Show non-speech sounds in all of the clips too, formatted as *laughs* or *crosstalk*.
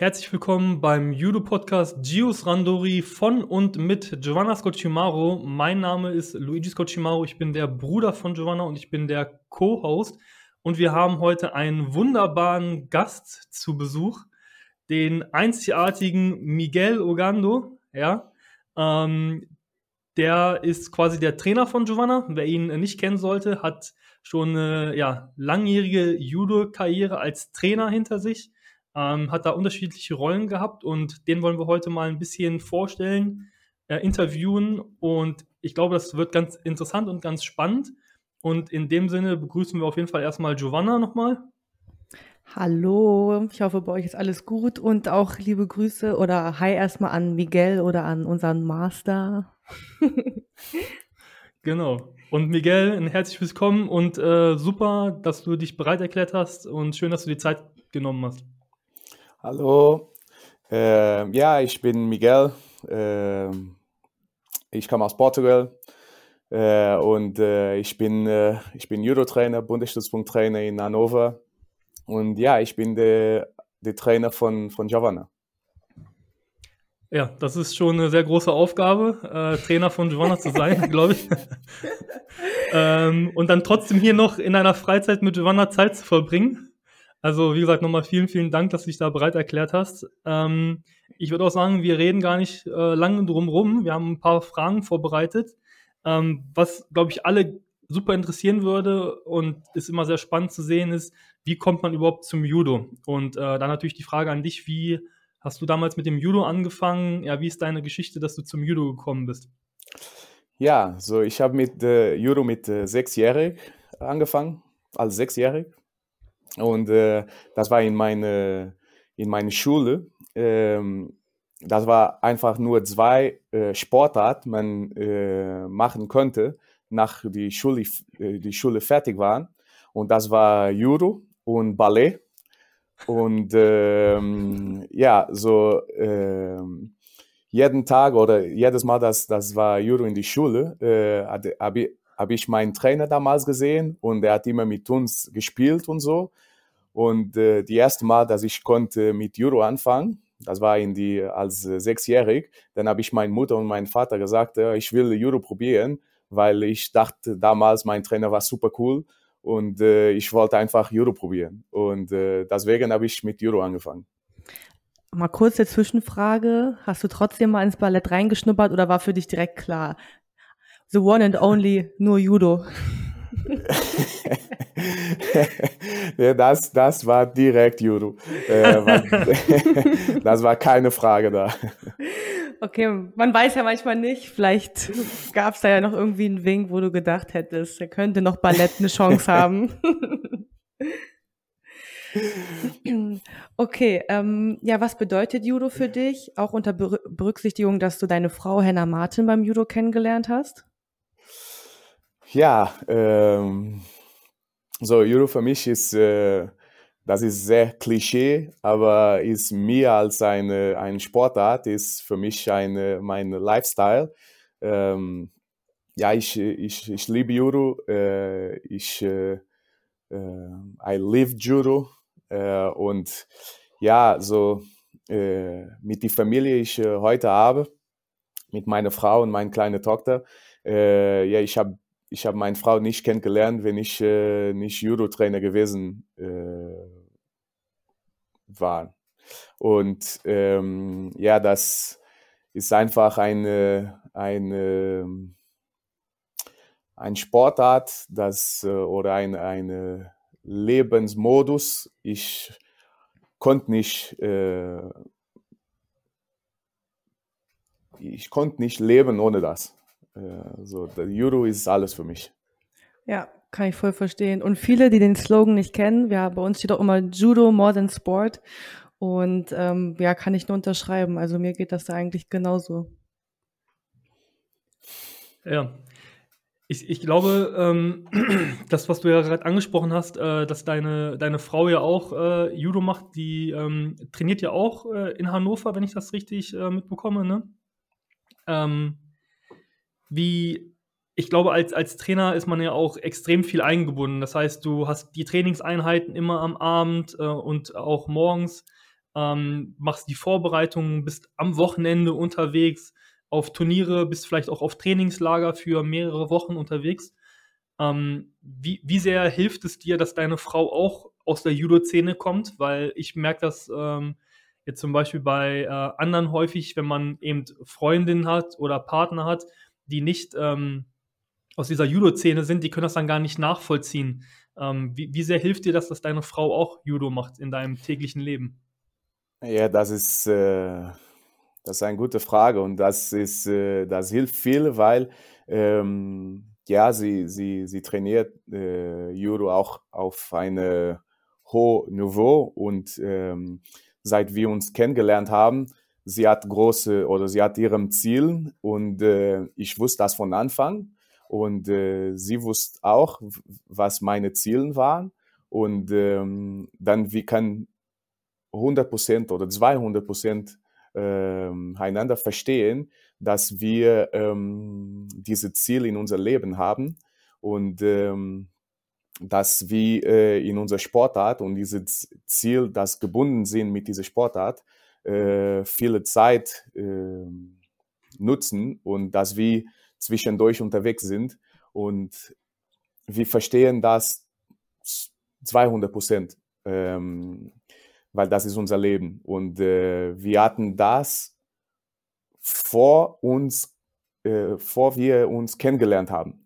Herzlich willkommen beim Judo-Podcast Gius Randori von und mit Giovanna Scocimaro. Mein Name ist Luigi Scocimaro, ich bin der Bruder von Giovanna und ich bin der Co-Host. Und wir haben heute einen wunderbaren Gast zu Besuch, den einzigartigen Miguel Ogando. Ja, ähm, der ist quasi der Trainer von Giovanna. Wer ihn nicht kennen sollte, hat schon eine ja, langjährige Judo-Karriere als Trainer hinter sich ähm, hat da unterschiedliche Rollen gehabt und den wollen wir heute mal ein bisschen vorstellen, äh, interviewen und ich glaube, das wird ganz interessant und ganz spannend. Und in dem Sinne begrüßen wir auf jeden Fall erstmal Giovanna nochmal. Hallo, ich hoffe, bei euch ist alles gut und auch liebe Grüße oder Hi erstmal an Miguel oder an unseren Master. *laughs* genau. Und Miguel, ein herzlich willkommen und äh, super, dass du dich bereit erklärt hast und schön, dass du die Zeit genommen hast. Hallo, äh, ja, ich bin Miguel. Äh, ich komme aus Portugal äh, und äh, ich bin, äh, ich bin Judo-Trainer, Bundesstützpunkttrainer in Hannover. Und ja, ich bin der, der Trainer von, von Giovanna. Ja, das ist schon eine sehr große Aufgabe, äh, Trainer von Giovanna zu sein, *laughs* glaube ich. ähm, und dann trotzdem hier noch in einer Freizeit mit Giovanna Zeit zu verbringen. Also, wie gesagt, nochmal vielen, vielen Dank, dass du dich da bereit erklärt hast. Ähm, ich würde auch sagen, wir reden gar nicht äh, lange drum rum. Wir haben ein paar Fragen vorbereitet, ähm, was, glaube ich, alle super interessieren würde und ist immer sehr spannend zu sehen ist, wie kommt man überhaupt zum Judo? Und äh, dann natürlich die Frage an dich, wie hast du damals mit dem Judo angefangen? Ja, wie ist deine Geschichte, dass du zum Judo gekommen bist? Ja, so ich habe mit äh, Judo mit äh, sechsjährig angefangen, als sechsjährig. Und äh, das war in meine, in meine Schule. Ähm, das war einfach nur zwei äh, Sportarten, man äh, machen konnte, nach die Schule, äh, die Schule fertig war. Und das war Judo und Ballet. Und ähm, ja, so ähm, jeden Tag oder jedes Mal, dass das war Judo in die Schule, äh, habe habe ich meinen Trainer damals gesehen und er hat immer mit uns gespielt und so. Und äh, die erste Mal, dass ich konnte mit Judo anfangen, das war in die als äh, sechsjährig, dann habe ich meiner Mutter und meinem Vater gesagt, äh, ich will Judo probieren, weil ich dachte damals, mein Trainer war super cool und äh, ich wollte einfach Judo probieren. Und äh, deswegen habe ich mit Judo angefangen. Mal kurze Zwischenfrage. Hast du trotzdem mal ins Ballett reingeschnuppert oder war für dich direkt klar? The one and only, nur Judo. *laughs* ja, das, das war direkt Judo. Äh, *laughs* das war keine Frage da. Okay, man weiß ja manchmal nicht. Vielleicht gab es da ja noch irgendwie einen Wink, wo du gedacht hättest, er könnte noch Ballett eine Chance *laughs* haben. okay, ähm, ja, was bedeutet Judo für dich? Auch unter Berücksichtigung, dass du deine Frau Henna Martin beim Judo kennengelernt hast? Ja, ähm, so Judo für mich ist, äh, das ist sehr Klischee, aber ist mehr als eine, eine Sportart, ist für mich eine, mein Lifestyle. Ähm, ja, ich, ich, ich liebe Judo, äh, ich, äh, äh I live Judo äh, und ja, so äh, mit der Familie ich äh, heute habe, mit meiner Frau und meiner kleinen Tochter, ja, ich habe ich habe meine Frau nicht kennengelernt, wenn ich äh, nicht Judo-Trainer gewesen äh, war. Und ähm, ja, das ist einfach eine, eine, ein Sportart das, äh, oder ein eine Lebensmodus. Ich konnte nicht, äh, ich konnte nicht leben ohne das. Äh, so, der Judo ist alles für mich. Ja, kann ich voll verstehen. Und viele, die den Slogan nicht kennen, ja, bei uns steht auch immer Judo more than Sport. Und ähm, ja, kann ich nur unterschreiben. Also mir geht das da eigentlich genauso. Ja. Ich, ich glaube, ähm, *clears throat* das, was du ja gerade angesprochen hast, äh, dass deine, deine Frau ja auch äh, Judo macht, die ähm, trainiert ja auch äh, in Hannover, wenn ich das richtig äh, mitbekomme, ne? Wie, ich glaube, als, als Trainer ist man ja auch extrem viel eingebunden. Das heißt, du hast die Trainingseinheiten immer am Abend äh, und auch morgens. ähm, machst die Vorbereitungen, bist am Wochenende unterwegs, auf Turniere, bist vielleicht auch auf Trainingslager für mehrere Wochen unterwegs. Ähm, wie, wie sehr hilft es dir, dass deine Frau auch aus der Judo-Szene kommt? Weil ich merke das ähm, jetzt zum Beispiel bei äh, anderen häufig, wenn man eben Freundinnen hat oder Partner hat, die nicht ähm, aus dieser Judo-Szene sind, die können das dann gar nicht nachvollziehen. Ähm, wie, wie sehr hilft dir das, dass deine Frau auch Judo macht in deinem täglichen Leben? Ja, das ist, äh, das ist eine gute Frage und das ist, äh, das hilft viel, weil ähm, ja, sie, sie, sie trainiert äh, Judo auch auf einem hohen Niveau und ähm, seit wir uns kennengelernt haben, sie hat große oder sie hat ihrem Ziel und äh, ich wusste das von Anfang und äh, sie wusste auch, was meine Ziele waren und ähm, dann wir können 100% oder 200% ähm, einander verstehen, dass wir ähm, diese Ziele in unser Leben haben und ähm, dass wir äh, in unserer Sportart und dieses Ziel, das gebunden sind mit dieser Sportart, äh, viele Zeit äh, nutzen und dass wir zwischendurch unterwegs sind und wir verstehen das 200 Prozent, ähm, weil das ist unser Leben und äh, wir hatten das vor uns, äh, vor wir uns kennengelernt haben.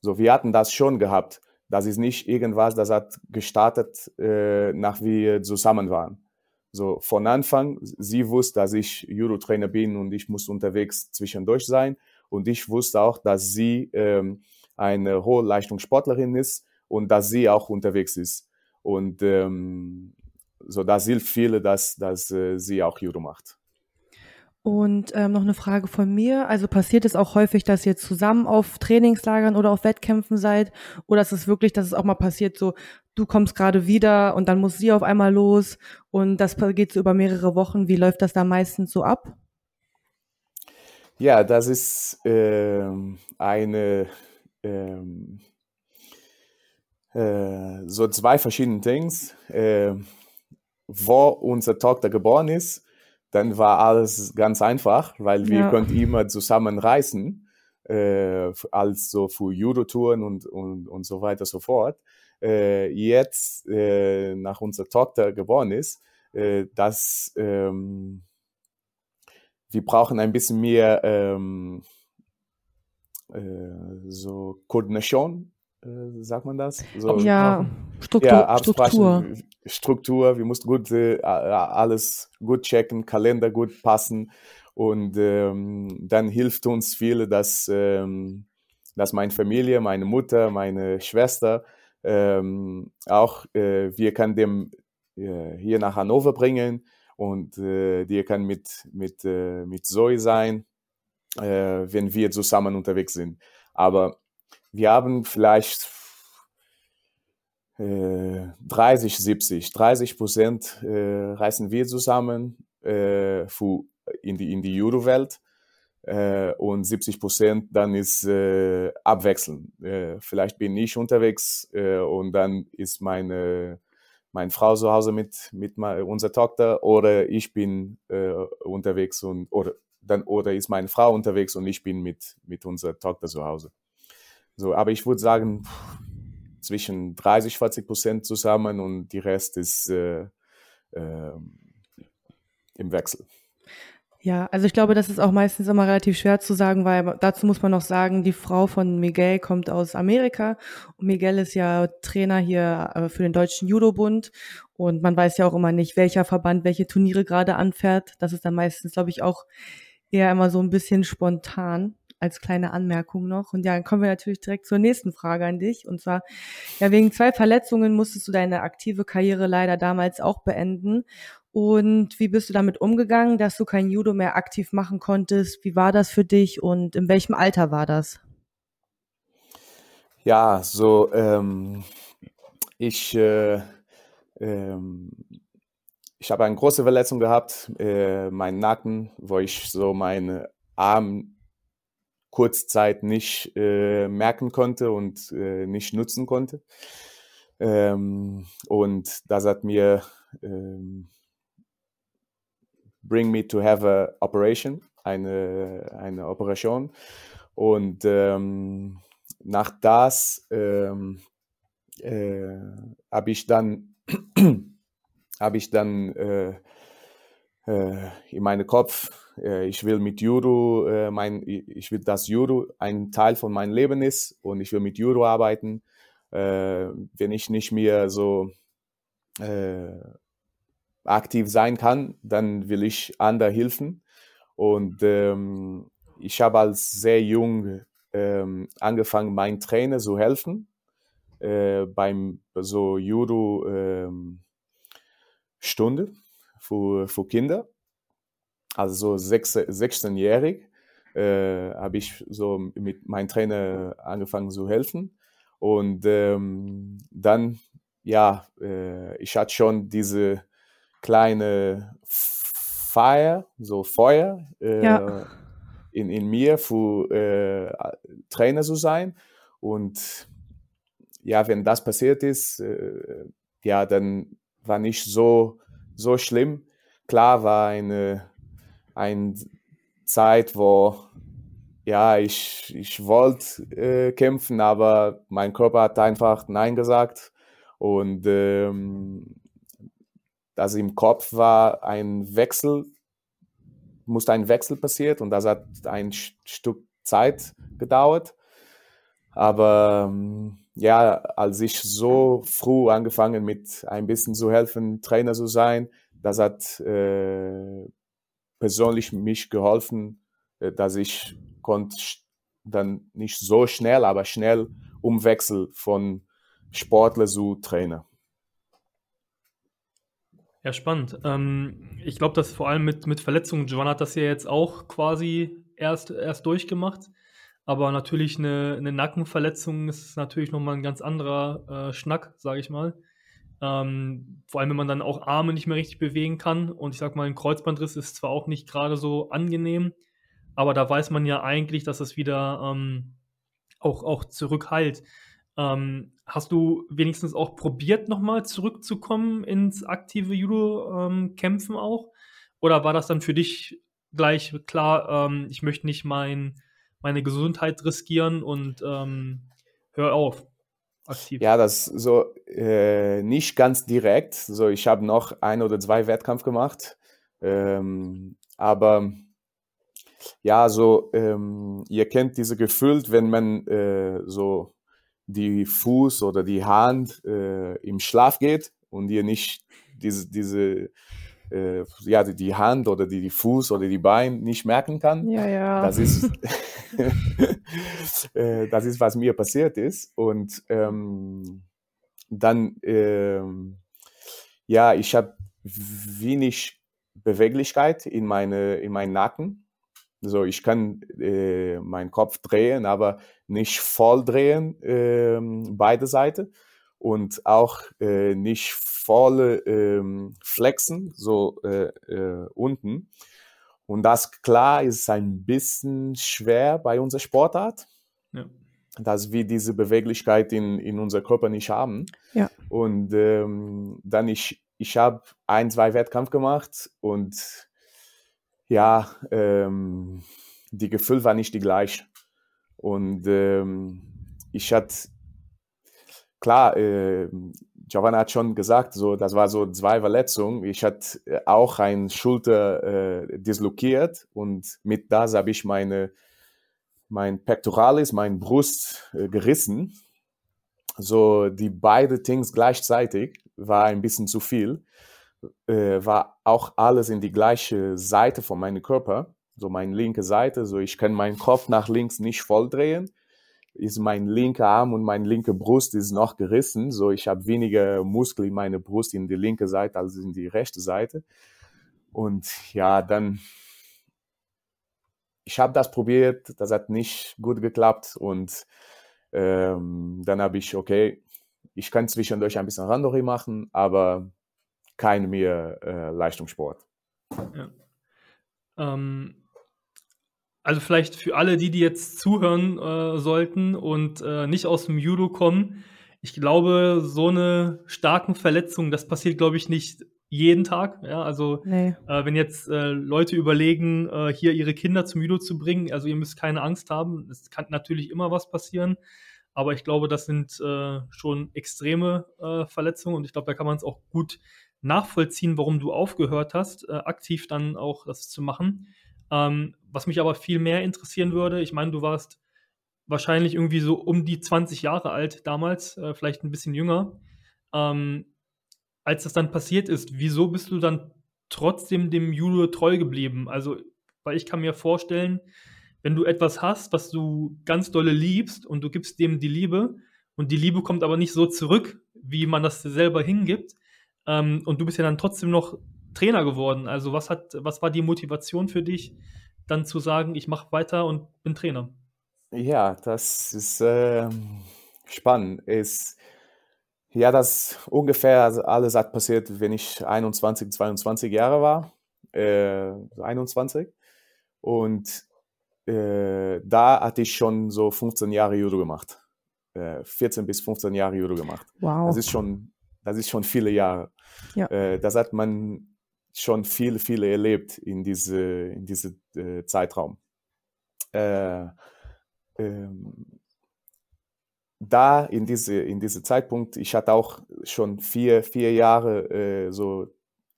So, wir hatten das schon gehabt. Das ist nicht irgendwas, das hat gestartet, äh, nach wir zusammen waren. So, von Anfang, sie wusste, dass ich Judo-Trainer bin und ich muss unterwegs zwischendurch sein. Und ich wusste auch, dass sie ähm, eine hohe Leistungssportlerin ist und dass sie auch unterwegs ist. Und ähm, so, das hilft viele, dass, dass äh, sie auch Judo macht. Und ähm, noch eine Frage von mir. Also passiert es auch häufig, dass ihr zusammen auf Trainingslagern oder auf Wettkämpfen seid? Oder ist es wirklich, dass es auch mal passiert, so du kommst gerade wieder und dann muss sie auf einmal los und das geht so über mehrere Wochen. Wie läuft das da meistens so ab? Ja, das ist ähm, eine ähm, äh, so zwei verschiedene Dinge. Äh, wo unsere Tochter geboren ist, dann war alles ganz einfach, weil wir ja. konnten immer zusammen reisen, äh, als so für Judo-Touren und, und, und so weiter so fort. Äh, jetzt, äh, nach unserer Tochter geboren ist, äh, dass ähm, wir brauchen ein bisschen mehr ähm, äh, so Koordination äh, sagt man das? So, ja, Struktur. Ja, Struktur. Struktur. Wir mussten gut äh, alles gut checken, Kalender gut passen. Und ähm, dann hilft uns viel, dass, ähm, dass meine Familie, meine Mutter, meine Schwester ähm, auch, äh, wir können dem äh, hier nach Hannover bringen und äh, die kann mit, mit, äh, mit Zoe sein, äh, wenn wir zusammen unterwegs sind. Aber wir haben vielleicht äh, 30, 70, 30 Prozent äh, reisen wir zusammen äh, für, in die, in die Judo-Welt äh, und 70 Prozent dann ist äh, abwechselnd. Äh, vielleicht bin ich unterwegs äh, und dann ist meine, meine Frau zu Hause mit, mit unserer Tochter oder ich bin äh, unterwegs und oder dann oder ist meine Frau unterwegs und ich bin mit, mit unserer Tochter zu Hause. So, aber ich würde sagen, zwischen 30, 40 Prozent zusammen und die Rest ist äh, äh, im Wechsel. Ja, also ich glaube, das ist auch meistens immer relativ schwer zu sagen, weil dazu muss man noch sagen, die Frau von Miguel kommt aus Amerika und Miguel ist ja Trainer hier äh, für den Deutschen Judo-Bund und man weiß ja auch immer nicht, welcher Verband welche Turniere gerade anfährt. Das ist dann meistens, glaube ich, auch eher immer so ein bisschen spontan als kleine Anmerkung noch. Und ja, dann kommen wir natürlich direkt zur nächsten Frage an dich. Und zwar, ja, wegen zwei Verletzungen musstest du deine aktive Karriere leider damals auch beenden. Und wie bist du damit umgegangen, dass du kein Judo mehr aktiv machen konntest? Wie war das für dich und in welchem Alter war das? Ja, so ähm, ich äh, ähm, ich habe eine große Verletzung gehabt, äh, meinen Nacken, wo ich so meinen Arm Kurzzeit nicht äh, merken konnte und äh, nicht nutzen konnte. Ähm, und das hat mir ähm, bring me to have a operation, eine, eine Operation. Und ähm, nach das ähm, äh, habe ich dann *clears throat* habe ich dann äh, in meinem Kopf, äh, ich will mit Judo, äh, mein, ich will, dass Judo ein Teil von meinem Leben ist und ich will mit Judo arbeiten. Äh, wenn ich nicht mehr so äh, aktiv sein kann, dann will ich anderen helfen. Und ähm, ich habe als sehr jung ähm, angefangen, meinen Trainer zu helfen äh, beim so Judo ähm, Stunde für, für Kinder. Also so 16-jährig äh, habe ich so mit meinem Trainer angefangen zu helfen. Und ähm, dann, ja, äh, ich hatte schon diese kleine Feier, so Feuer äh, ja. in, in mir für äh, Trainer zu sein. Und ja, wenn das passiert ist, äh, ja, dann war nicht so, so schlimm. Klar war eine, eine Zeit, wo ja, ich, ich wollte äh, kämpfen, aber mein Körper hat einfach Nein gesagt. Und ähm, also im Kopf war ein Wechsel, musste ein Wechsel passiert und das hat ein Stück Zeit gedauert. Aber ähm, ja, als ich so früh angefangen mit ein bisschen zu helfen, Trainer zu sein, das hat äh, persönlich mich geholfen, äh, dass ich konnte dann nicht so schnell, aber schnell umwechseln von Sportler zu Trainer. Ja, spannend. Ähm, ich glaube, dass vor allem mit, mit Verletzungen, Giovanna hat das ja jetzt auch quasi erst, erst durchgemacht. Aber natürlich eine, eine Nackenverletzung ist natürlich nochmal ein ganz anderer äh, Schnack, sage ich mal. Ähm, vor allem, wenn man dann auch Arme nicht mehr richtig bewegen kann. Und ich sag mal, ein Kreuzbandriss ist zwar auch nicht gerade so angenehm, aber da weiß man ja eigentlich, dass es wieder ähm, auch, auch zurückheilt. Ähm, hast du wenigstens auch probiert, nochmal zurückzukommen ins aktive Judo-Kämpfen ähm, auch? Oder war das dann für dich gleich klar, ähm, ich möchte nicht mein, meine Gesundheit riskieren und ähm, hör auf? Aktiv. Ja, das so äh, nicht ganz direkt. So, ich habe noch ein oder zwei Wettkampf gemacht, ähm, aber ja, so ähm, ihr kennt diese Gefühl, wenn man äh, so die Fuß oder die Hand äh, im Schlaf geht und ihr nicht diese, diese äh, ja, die, die Hand oder die, die Fuß oder die Beine nicht merken kann. Ja, ja. Das ist, *laughs* äh, das ist, was mir passiert ist. Und ähm, dann, ähm, ja, ich habe wenig Beweglichkeit in, meine, in meinen Nacken. So, ich kann äh, meinen Kopf drehen, aber nicht voll drehen, äh, beide Seiten. Und auch äh, nicht voll ähm, flexen, so äh, äh, unten. Und das, klar, ist ein bisschen schwer bei unserer Sportart. Ja. Dass wir diese Beweglichkeit in, in unser Körper nicht haben. Ja. Und ähm, dann ich, ich habe ein, zwei Wettkampf gemacht und ja, ähm, die Gefühl war nicht die gleiche. Und ähm, ich hatte, klar, äh, Giovanna hat schon gesagt, so, das war so zwei Verletzungen. Ich hatte äh, auch ein Schulter äh, dislokiert und mit das habe ich meine, mein Pectoralis, mein Brust äh, gerissen. So, die beide Things gleichzeitig war ein bisschen zu viel äh, war auch alles in die gleiche Seite von meinem Körper, so meine linke Seite, so ich kann meinen Kopf nach links nicht voll drehen, ist mein linker Arm und meine linke Brust ist noch gerissen, so ich habe weniger Muskel in meiner Brust in die linke Seite als in die rechte Seite. Und ja, dann ich habe das probiert, das hat nicht gut geklappt und ähm, dann habe ich, okay, ich kann zwischendurch ein bisschen Randori machen, aber kein mehr äh, Leistungssport. Ja. Ähm, also vielleicht für alle, die, die jetzt zuhören äh, sollten und äh, nicht aus dem Judo kommen, ich glaube, so eine starken Verletzung, das passiert, glaube ich, nicht jeden Tag. Ja, also Nee. äh, wenn jetzt äh, Leute überlegen, äh, hier ihre Kinder zum Judo zu bringen, also ihr müsst keine Angst haben. Es kann natürlich immer was passieren, aber ich glaube, das sind äh, schon extreme äh, Verletzungen und ich glaube, da kann man es auch gut nachvollziehen, warum du aufgehört hast, äh, aktiv dann auch das zu machen. Ähm, was mich aber viel mehr interessieren würde, ich meine, du warst wahrscheinlich irgendwie so um die 20 Jahre alt damals, äh, vielleicht ein bisschen jünger. Ähm, als das dann passiert ist, wieso bist du dann trotzdem dem Judo treu geblieben? Also, weil ich kann mir vorstellen, wenn du etwas hast, was du ganz dolle liebst und du gibst dem die Liebe und die Liebe kommt aber nicht so zurück, wie man das selber hingibt, ähm, und du bist ja dann trotzdem noch Trainer geworden. Also, was hat, was war die Motivation für dich, dann zu sagen, ich mache weiter und bin Trainer? Ja, das ist ähm, spannend. Ist, ja, das ungefähr alles hat passiert, wenn ich 21, 22 Jahre war. Äh, 21. Und äh, da hatte ich schon so 15 Jahre Judo gemacht. Äh, 14 bis 15 Jahre Judo gemacht. Wow. Das ist schon, das ist schon viele Jahre. Ja. Äh, das hat man schon viele, viele erlebt in diese, in diese äh, Zeitraum. Äh, ähm, da in diese, in diese Zeitpunkt, ich hatte auch schon vier, vier Jahre äh, so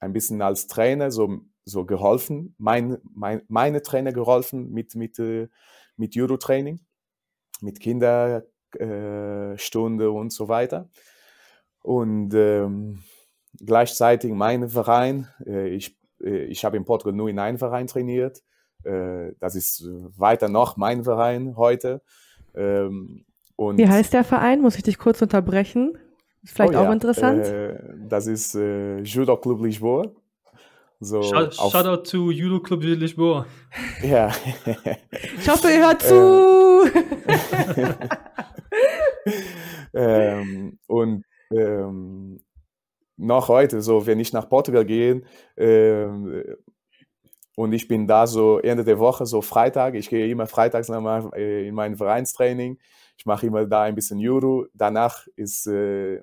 ein bisschen als Trainer so, so geholfen, mein, mein, meine Trainer geholfen mit, mit, äh, mit Judo-Training, mit Kinderstunde und so weiter. Und ähm, gleichzeitig mein Verein, äh, ich, äh, ich habe in Portugal nur in einem Verein trainiert, äh, das ist weiter noch mein Verein heute. Ähm, und Wie heißt der Verein? Muss ich dich kurz unterbrechen? Ist vielleicht Oh auch ja, interessant. Äh, das ist äh, Judo Club Lisboa. So Shout, auf, Shoutout to Judo Club Lisboa. ja. Ich hoffe, ihr hört *laughs* zu. *laughs* ähm, und ähm, noch heute, so wenn ich nach Portugal gehe ähm, und ich bin da so Ende der Woche, so Freitag, ich gehe immer freitags nochmal äh, in mein Vereinstraining, ich mache immer da ein bisschen Judo, danach ist, äh,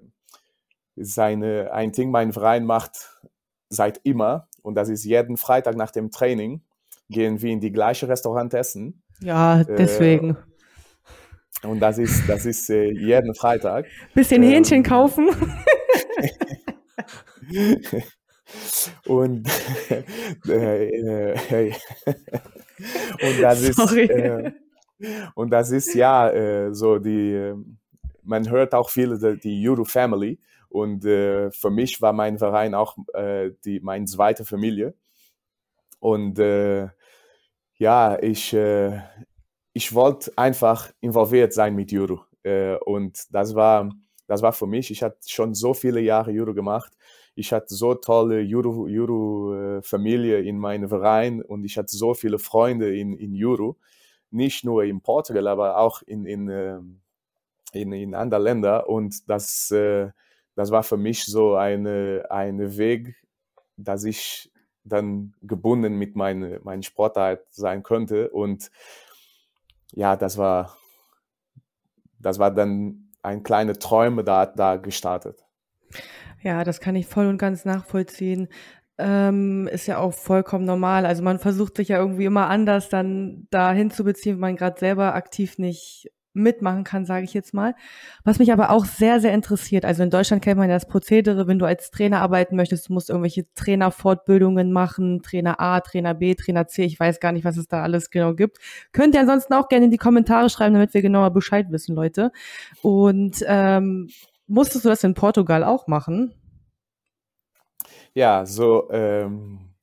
ist eine, ein Ding, mein Verein macht seit immer und das ist jeden Freitag nach dem Training, gehen wir in die gleiche Restaurant essen ja, äh, deswegen. und das ist, das ist äh, jeden Freitag. Bisschen ähm, Hähnchen kaufen. *laughs* *laughs* Und, *laughs* äh, äh, *laughs* und das ist Sorry. äh, und das ist ja äh, so die äh, man hört auch viel die, die Judo Family und äh, für mich war mein Verein auch äh, die meine zweite Familie und ja ich ich wollte einfach involviert sein mit äh, und das war das war für mich ich hatte schon so viele Jahre Judo gemacht ich hatte so tolle Judo, Judo äh, Familie in meinem Verein und ich hatte so viele Freunde in, in Judo, nicht nur in Portugal, aber auch in, in, ähm, in, in anderen Ländern und das, äh, das war für mich so eine, eine Weg, dass ich dann gebunden mit meiner meine Sportart sein könnte. Und ja, das war, das war dann ein kleiner Träume da, da gestartet. Ja, das kann ich voll und ganz nachvollziehen. Ähm, ist ja auch vollkommen normal. Also man versucht sich ja irgendwie immer anders dann dahin zu beziehen, wenn man gerade selber aktiv nicht mitmachen kann, sage ich jetzt mal. Was mich aber auch sehr, sehr interessiert. Also in Deutschland kennt man ja das Prozedere, wenn du als Trainer arbeiten möchtest, du musst irgendwelche Trainerfortbildungen machen, Trainer A, Trainer B, Trainer C. Ich weiß gar nicht, was es da alles genau gibt. Könnt ihr ansonsten auch gerne in die Kommentare schreiben, damit wir genauer Bescheid wissen, Leute. Und ähm, Musstest du das in Portugal auch machen? Ja, so, ähm,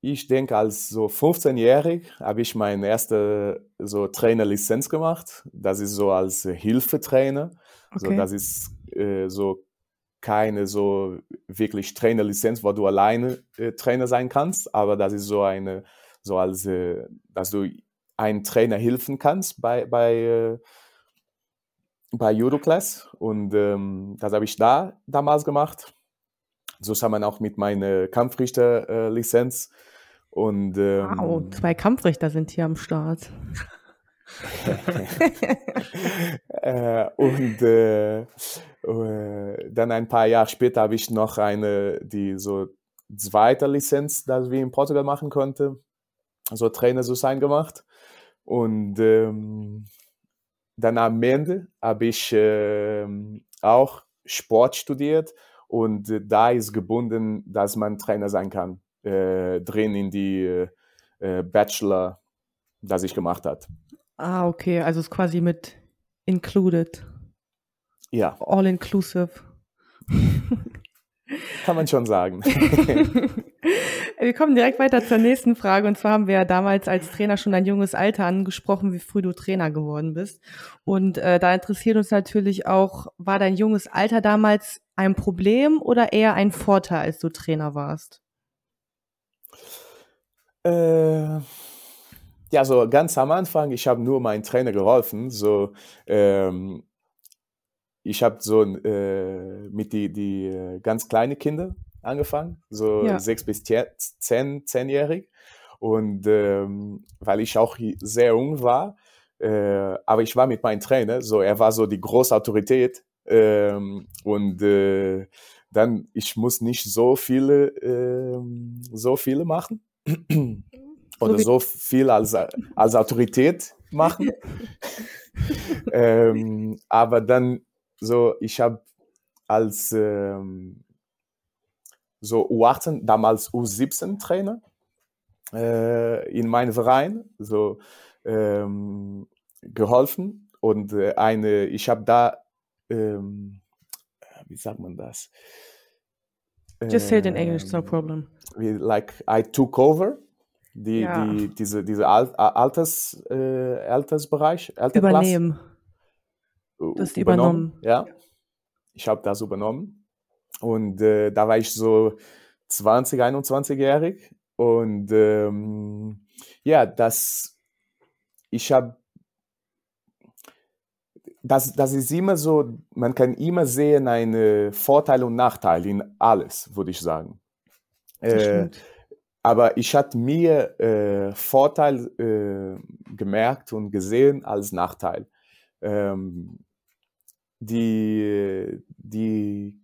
ich denke, als so 15-jährig habe ich meine erste so Trainerlizenz gemacht. Das ist so als Hilfetrainer. So, Okay. das ist äh, so keine so wirklich Trainerlizenz, wo du alleine äh, Trainer sein kannst, aber das ist so eine, so als, äh, dass du einem Trainer helfen kannst bei, bei, äh, bei Judo-Class und ähm, das habe ich da damals gemacht. So zusammen auch mit meiner Kampfrichter-Lizenz und Wow, ähm, zwei Kampfrichter sind hier am Start. *laughs* äh, und äh, äh, dann ein paar Jahre später habe ich noch eine, die so zweite Lizenz, das wir in Portugal machen konnte, so Trainer zu sein gemacht. Und ähm, dann am Ende habe ich äh, auch Sport studiert und da ist gebunden, dass man Trainer sein kann, äh, drin in die äh, Bachelor, das ich gemacht habe. Ah, okay, also ist quasi mit included. Ja. All inclusive. Kann man schon sagen. *laughs* *laughs* wir kommen direkt weiter zur nächsten Frage. Und zwar haben wir ja damals als Trainer schon ein junges Alter angesprochen, wie früh du Trainer geworden bist. Und äh, da interessiert uns natürlich auch, war dein junges Alter damals ein Problem oder eher ein Vorteil, als du Trainer warst? Äh, ja, so ganz am Anfang, ich habe nur meinen Trainer geholfen. So, ähm, ich habe so äh, mit die, die äh, ganz kleinen Kinder angefangen, so ja. sechs bis zehn, zehnjährig. Und ähm, weil ich auch sehr jung war, äh, aber ich war mit meinem Trainer, so er war so die große Autorität ähm, und äh, dann ich muss nicht so viele äh, so viele machen *clears throat* oder so viel als, als Autorität machen. *laughs* ähm, aber dann so, ich habe als ähm, so U18, damals U17 Trainer äh, in meinem Verein so ähm, geholfen und äh, eine, ich habe da, ähm, wie sagt man das? Just say it in English, no ähm, problem. Like I took over die, ja. die, diese, diese Alters, äh, Altersbereich, Übernehmen. Du hast übernommen. übernommen. Ja, ich habe das übernommen. Und äh, da war ich so 20, 21-jährig. Und ähm, ja, das, ich habe, das, das ist immer so, man kann immer sehen eine Vorteil und Nachteil in alles, würde ich sagen. Äh, aber ich hatte mir äh, Vorteil äh, gemerkt und gesehen als Nachteil. Ähm, die, die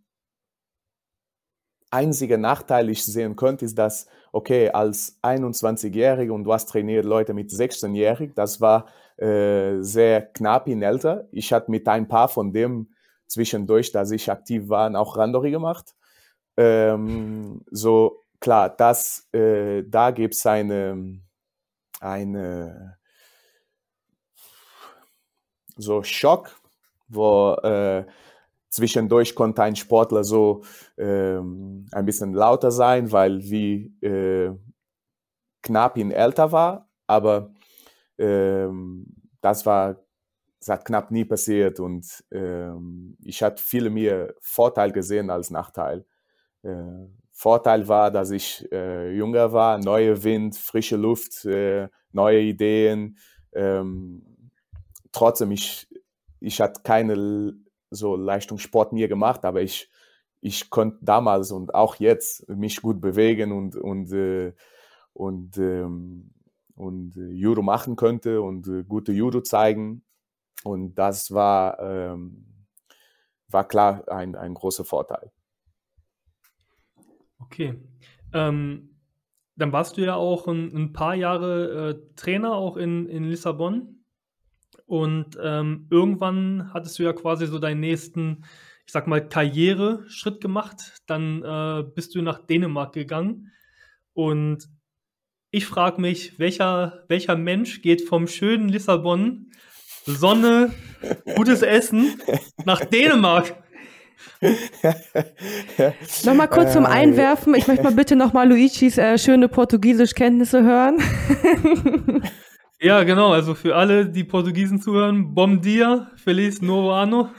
einzige Nachteil, ich sehen könnte, ist, dass, okay, als 21-Jähriger und du hast trainiert Leute mit 16-Jährigen, das war äh, sehr knapp in älter. Ich hatte mit ein paar von dem zwischendurch, dass ich aktiv war, auch Randori gemacht. Ähm, so, klar, das, äh, da gibt es eine, eine so Schock, wo äh, zwischendurch konnte ein Sportler so ähm, ein bisschen lauter sein, weil wie äh, knapp ihn älter war, aber ähm, das war das hat knapp nie passiert und ähm, ich hatte viel mehr Vorteil gesehen als Nachteil. Äh, Vorteil war, dass ich äh, jünger war, neue Wind, frische Luft, äh, neue Ideen. Ähm, trotzdem, ich ich hatte keine so Leistungssport mir gemacht, aber ich, ich konnte damals und auch jetzt mich gut bewegen und, und, äh, und, ähm, und äh, Judo machen könnte und äh, gute Judo zeigen. Und das war, ähm, war klar ein, ein großer Vorteil. Okay. Ähm, dann warst du ja auch ein, ein paar Jahre äh, Trainer auch in, in Lissabon. Und ähm, irgendwann hattest du ja quasi so deinen nächsten, ich sag mal, Karriereschritt gemacht. Dann äh, bist du nach Dänemark gegangen. Und ich frage mich, welcher, welcher Mensch geht vom schönen Lissabon, Sonne, gutes Essen nach Dänemark? *laughs* nochmal kurz zum äh, Einwerfen. Ich möchte mal bitte nochmal Luigis äh, schöne Portugiesischkenntnisse hören. *laughs* Ja, genau. Also für alle, die Portugiesen zuhören, Bom dia, feliz novo ano.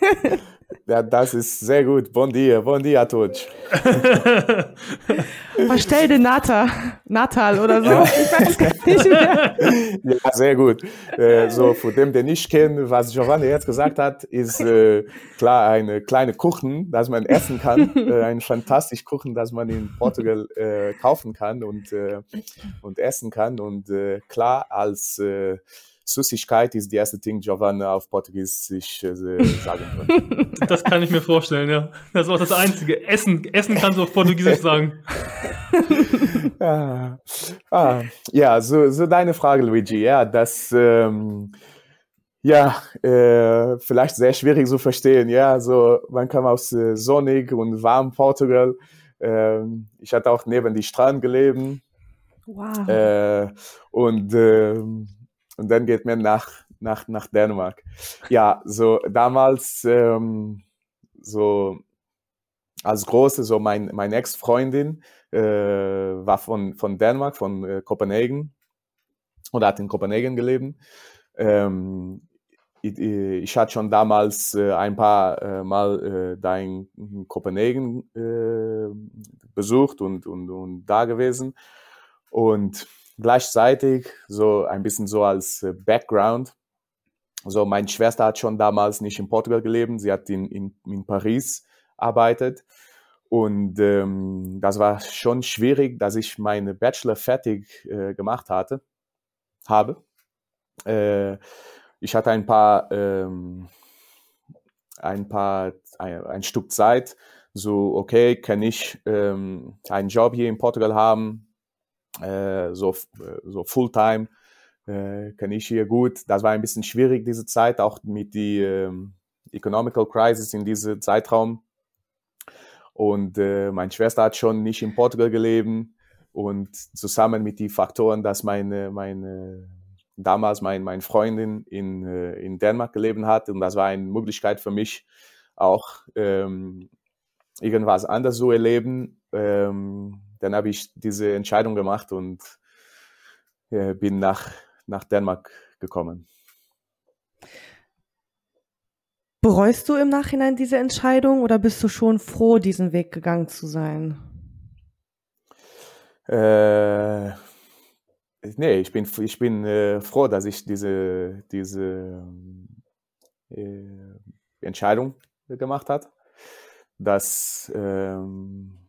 *laughs* Ja, das ist sehr gut. Bom dia, bom dia todos. *laughs* Verstell den Nata, Natal oder so. Ich weiß gar nicht mehr. *laughs* Ja, sehr gut. Äh, so, von dem, der nicht kennt, was Giovanni jetzt gesagt hat, ist äh, klar eine kleine Kuchen, das man essen kann. *laughs* Äh, ein fantastisch Kuchen, das man in Portugal kaufen kann und, und essen kann. Und klar, als Süßigkeit ist die erste Ding, Giovanna auf Portugiesisch äh, sagen könnte. *laughs* Das kann ich mir vorstellen, ja. Das ist auch das Einzige. Essen, Essen kannst du auf Portugiesisch sagen. *laughs* ah, ah, ja, so, so deine Frage, Luigi. Ja, das, ähm, ja, äh, vielleicht sehr schwierig zu verstehen. Ja, so man kam aus äh, sonnig und warm Portugal. Ähm, ich hatte auch neben die Strand gelebt. Wow. Äh, und, äh, und dann geht man nach, nach, nach Dänemark. Ja, so damals, ähm, so als große, so mein, meine Ex-Freundin äh, war von, von Dänemark, von äh, Kopenhagen oder hat in Kopenhagen gelebt. Ähm, ich, ich hatte schon damals äh, ein paar äh, Mal äh, da in, Kopenhagen äh, besucht und, und, und da gewesen. Und gleichzeitig, so ein bisschen so als äh, Background, so meine Schwester hat schon damals nicht in Portugal gelebt, sie hat in, in, in Paris arbeitet. Und ähm, das war schon schwierig, dass ich meine Bachelor fertig äh, gemacht hatte, habe. Äh, ich hatte ein paar, ähm, ein paar, ein, ein, Stück Zeit, so, okay, kann ich ähm, einen Job hier in Portugal haben, so, so Fulltime, äh, kann ich hier gut. Das war ein bisschen schwierig, diese Zeit, auch mit die ähm, Economical Crisis in diesem Zeitraum. Und äh, meine Schwester hat schon nicht in Portugal gelebt und zusammen mit den Faktoren, dass meine, meine damals mein, meine Freundin in, äh, in Dänemark gelebt hat und das war eine Möglichkeit für mich auch ähm, irgendwas anderes zu erleben. Ähm, dann habe ich diese Entscheidung gemacht und äh, bin nach, nach Dänemark gekommen. Bereust du im Nachhinein diese Entscheidung oder bist du schon froh, diesen Weg gegangen zu sein? Äh, nee, ich bin, ich bin äh, froh, dass ich diese, diese äh, Entscheidung gemacht habe. Dass ähm,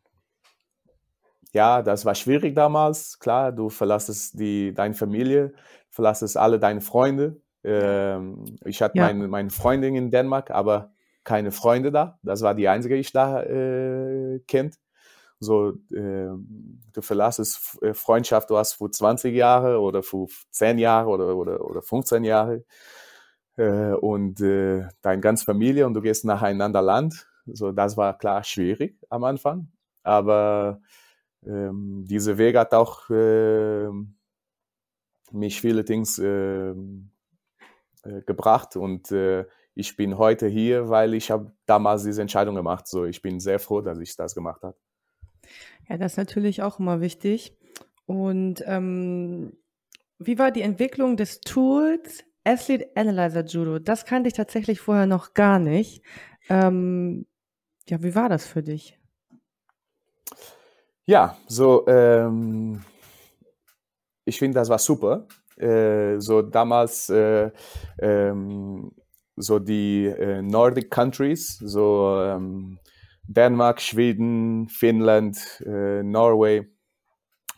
ja, das war schwierig damals. Klar, du verlässt die, deine Familie, verlässt alle deine Freunde. Ähm, ich hatte ja. meine, meine Freundin in Dänemark, aber keine Freunde da. Das war die einzige, die ich da äh, kennt. So, äh, du verlässt äh, Freundschaft, du hast für 20 Jahre oder für 10 Jahre oder, oder, oder 15 Jahre äh, und äh, deine ganze Familie und du gehst nach ein anderes Land. So, das war klar schwierig am Anfang, aber ähm, dieser Weg hat auch äh, mich viele Dinge ähm, äh, gebracht und äh, ich bin heute hier, weil ich habe damals diese Entscheidung gemacht. So, ich bin sehr froh, dass ich das gemacht habe. Ja, das ist natürlich auch immer wichtig. Und ähm, wie war die Entwicklung des Tools Athlete Analyzer Judo? Das kannte ich tatsächlich vorher noch gar nicht. Ähm, ja, wie war das für dich? Ja, so, ähm, ich finde, das war super. Äh, so damals, äh, ähm, so die äh, Nordic Countries, so ähm, Dänemark, Schweden, Finnland, äh, Norway,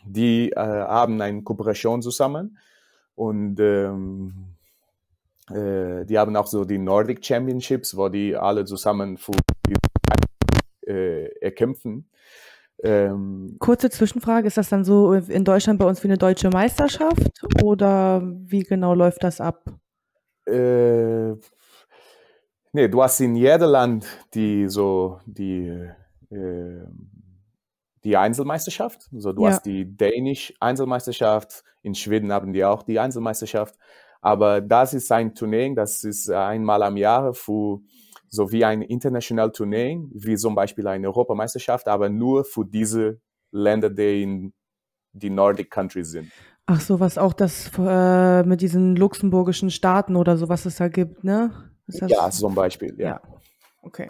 die äh, haben eine Kooperation zusammen und ähm, äh, die haben auch so die Nordic Championships, wo die alle zusammen für die, erkämpfen. Ähm, Kurze Zwischenfrage, ist das dann so in Deutschland bei uns wie eine deutsche Meisterschaft oder wie genau läuft das ab? Äh, nee, du hast in jedem Land die so die, äh, die Einzelmeisterschaft. So, du ja. hast die Dänisch Einzelmeisterschaft, in Schweden haben die auch die Einzelmeisterschaft. Aber das ist ein Turnier, das ist einmal am Jahr für so wie ein international Turnier, wie zum Beispiel eine Europameisterschaft, aber nur für diese Länder, die in die Nordic Countries sind. Ach so, was auch das äh, mit diesen luxemburgischen Staaten oder so, was es da gibt, ne? ja, zum Beispiel, ja. ja. Okay.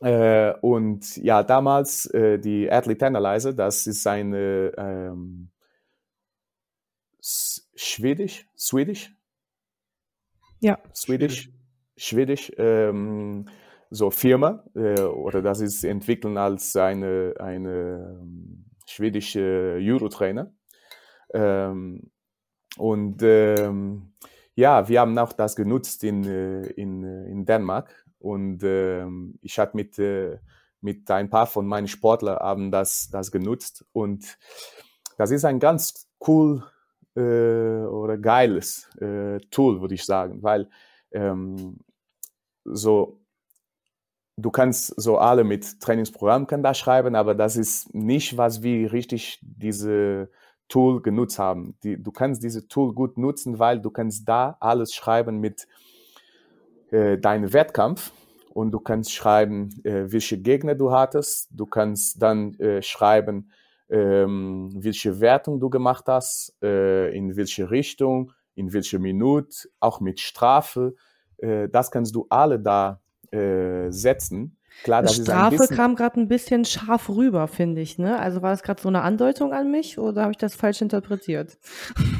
Äh, und ja, damals äh, die Athlete Analyzer, das ist eine ähm, Schwedisch, Swedish? Ja. Swedish Schwedisch ähm, so Firma äh, oder das ist entwickeln als eine, eine ähm, schwedische Judo-Trainer. Ähm, und ähm, ja, wir haben auch das genutzt in, äh, in, äh, in Dänemark. Und ähm, ich hatte mit, äh, mit ein paar von meinen Sportlern haben das, das genutzt. Und das ist ein ganz cool äh, oder geiles äh, Tool, würde ich sagen, weil ähm, so du kannst so alle mit Trainingsprogramm kann da schreiben, aber das ist nicht, was wir richtig diese Tool genutzt haben. Die, du kannst diese Tool gut nutzen, weil du kannst da alles schreiben mit äh, deinem Wettkampf und du kannst schreiben, äh, welche Gegner du hattest. Du kannst dann äh, schreiben, ähm, welche Wertung du gemacht hast, äh, in welche Richtung, in welche Minute, auch mit Strafe. Äh, das kannst du alle da äh, setzen. Klar, das Strafe bisschen, kam gerade ein bisschen scharf rüber, finde ich. Ne? Also war das gerade so eine Andeutung an mich oder habe ich das falsch interpretiert?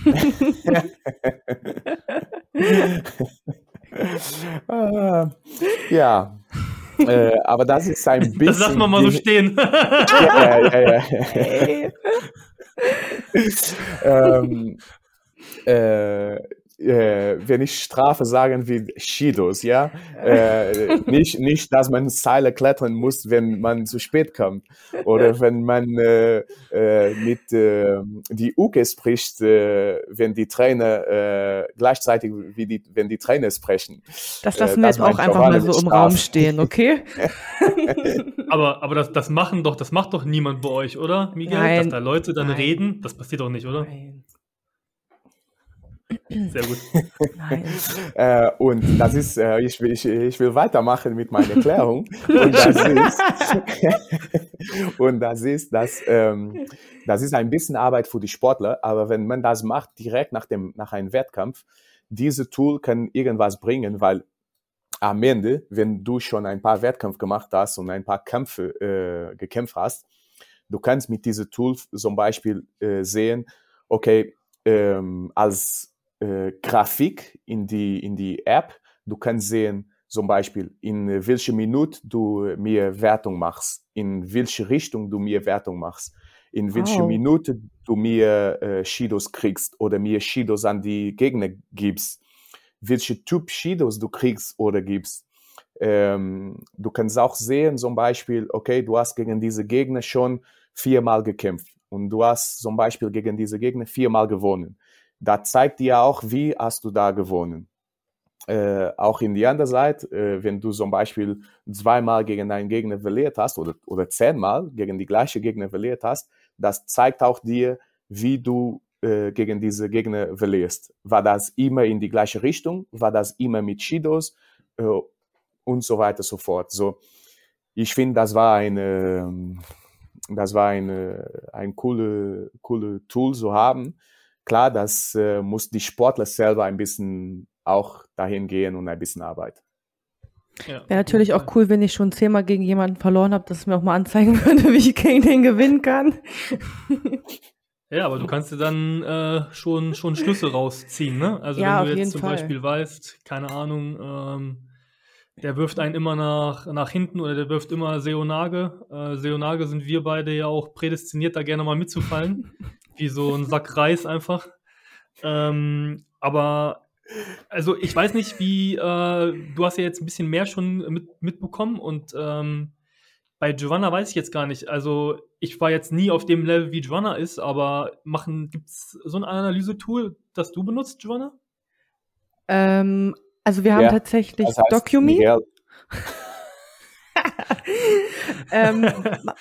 *laughs* ja, äh, aber das ist ein bisschen. *laughs* Das lassen wir mal so stehen. ja, ja, ja. ja. *laughs* ähm, äh, äh, wenn ich Strafe sagen wie Shidos, ja, äh, nicht, nicht, dass man Seile klettern muss, wenn man zu spät kommt oder wenn man äh, äh mit äh, die Uke spricht, äh, wenn die Trainer äh, gleichzeitig wie die, wenn die Trainer sprechen. Das lassen wir jetzt auch einfach mal so im Raum stehen, okay? *laughs* aber aber das, das machen doch, das macht doch niemand bei euch, oder, Miguel? Nein. Dass da Leute dann Nein. reden, das passiert doch nicht, oder? Nein. Sehr gut. *laughs* äh, und das ist, äh, ich, will, ich, ich will weitermachen mit meiner Erklärung. und das *laughs* ist, *laughs* und das ist, dass, ähm, das ist ein bisschen Arbeit für die Sportler, aber wenn man das macht direkt nach, dem, nach einem Wettkampf, diese Tool kann irgendwas bringen, weil am Ende, wenn du schon ein paar Wettkämpfe gemacht hast und ein paar Kämpfe äh, gekämpft hast, du kannst mit diesem Tool zum Beispiel äh, sehen, okay, ähm, als äh, Grafik in die, in die App. Du kannst sehen, zum Beispiel, in welche Minute du mir Wertung machst, in welche Richtung du mir Wertung machst, in welche oh. Minute du mir äh, Shidos kriegst oder mir Shidos an die Gegner gibst, welche Typ Shidos du kriegst oder gibst. Ähm, du kannst auch sehen, zum Beispiel, okay, du hast gegen diese Gegner schon viermal gekämpft und du hast zum Beispiel gegen diese Gegner viermal gewonnen da zeigt dir auch, wie hast du da gewonnen. Äh, auch in die andere Seite, äh, wenn du zum Beispiel zweimal gegen einen Gegner verliert hast oder, oder zehnmal gegen die gleiche Gegner verliert hast, das zeigt auch dir, wie du äh, gegen diese Gegner verlierst. War das immer in die gleiche Richtung? War das immer mit Shidos? Äh, und so weiter so fort. So, ich finde, das war eine, das war eine, ein coole, coole Tool zu haben klar, das äh, muss die Sportler selber ein bisschen auch dahin gehen und ein bisschen arbeiten. Ja, Wäre natürlich auch cool, wenn ich schon zehnmal gegen jemanden verloren habe, dass es mir auch mal anzeigen *laughs* würde, wie ich gegen den gewinnen kann. Ja, aber du kannst dir dann äh, schon, schon Schlüsse rausziehen, ne? Also ja, wenn du jetzt zum Fall. Beispiel weißt, keine Ahnung, ähm, der wirft einen immer nach, nach hinten oder der wirft immer Seonage. Äh, Seonage sind wir beide ja auch prädestiniert, da gerne mal mitzufallen. Wie so ein Sack Reis einfach. Ähm, aber also ich weiß nicht, wie, äh, du hast ja jetzt ein bisschen mehr schon mit, mitbekommen und ähm, bei Giovanna weiß ich jetzt gar nicht. Also ich war jetzt nie auf dem Level, wie Giovanna ist, aber machen, gibt es so ein Analysetool, das du benutzt, Giovanna? Ähm, also wir haben ja, tatsächlich das heißt Documi. *laughs* ähm,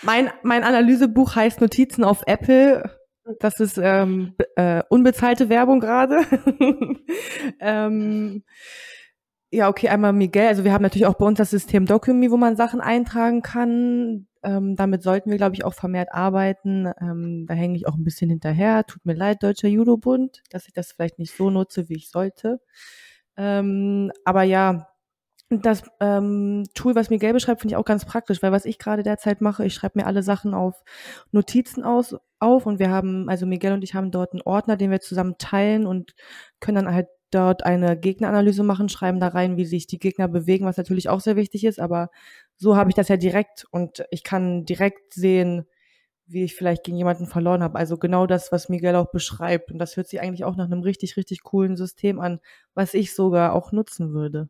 mein, mein Analysebuch heißt Notizen auf Apple das ist ähm, äh, unbezahlte Werbung gerade. *laughs* ähm, ja, okay, einmal Miguel. Also wir haben natürlich auch bei uns das System Documi, wo man Sachen eintragen kann. Ähm, damit sollten wir, glaube ich, auch vermehrt arbeiten. Ähm, da hänge ich auch ein bisschen hinterher. Tut mir leid, Deutscher Judo-Bund, dass ich das vielleicht nicht so nutze, wie ich sollte. Ähm, aber ja, das ähm, Tool, was Miguel beschreibt, finde ich auch ganz praktisch, weil was ich gerade derzeit mache, ich schreibe mir alle Sachen auf Notizen aus, auf und wir haben, also Miguel und ich haben dort einen Ordner, den wir zusammen teilen und können dann halt dort eine Gegneranalyse machen, schreiben da rein, wie sich die Gegner bewegen, was natürlich auch sehr wichtig ist, aber so habe ich das ja direkt und ich kann direkt sehen, wie ich vielleicht gegen jemanden verloren habe. Also genau das, was Miguel auch beschreibt. Und das hört sich eigentlich auch nach einem richtig, richtig coolen System an, was ich sogar auch nutzen würde.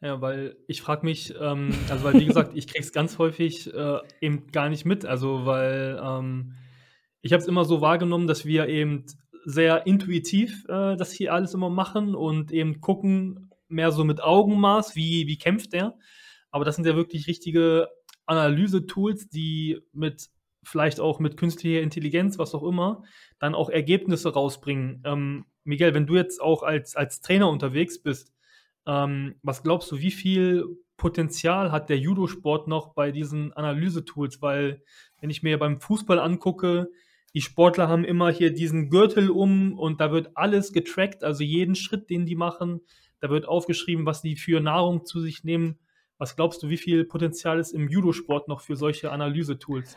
Ja, weil ich frage mich, ähm, also weil wie gesagt, ich krieg's ganz häufig äh, eben gar nicht mit. Also weil ähm, ich habe es immer so wahrgenommen, dass wir eben sehr intuitiv äh, das hier alles immer machen und eben gucken mehr so mit Augenmaß, wie, wie kämpft der. Aber das sind ja wirklich richtige Analyse-Tools, die mit vielleicht auch mit künstlicher Intelligenz, was auch immer, dann auch Ergebnisse rausbringen. Ähm, Miguel, wenn du jetzt auch als, als Trainer unterwegs bist, ähm, was glaubst du, wie viel Potenzial hat der Judo-Sport noch bei diesen Analyse-Tools? Weil, wenn ich mir beim Fußball angucke, die Sportler haben immer hier diesen Gürtel um und da wird alles getrackt, also jeden Schritt, den die machen, da wird aufgeschrieben, was die für Nahrung zu sich nehmen. Was glaubst du, wie viel Potenzial ist im Judo-Sport noch für solche Analyse-Tools?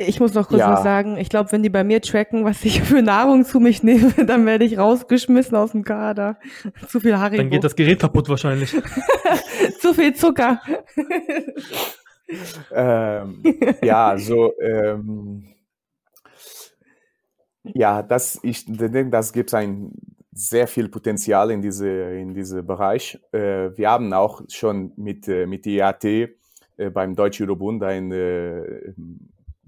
Ich muss noch kurz ja. was sagen. Ich glaube, wenn die bei mir tracken, was ich *laughs* für Nahrung zu mich nehme, dann werde ich rausgeschmissen aus dem Kader. *laughs* Zu viel Haribo. Dann geht das Gerät kaputt wahrscheinlich. *laughs* zu viel Zucker. ähm, ja, so ähm, ja, das ich denke, das gibt ein sehr viel Potenzial in diese in diese Bereich. Äh, wir haben auch schon mit äh, mit IAT äh, beim Deutschen Judo Bund eine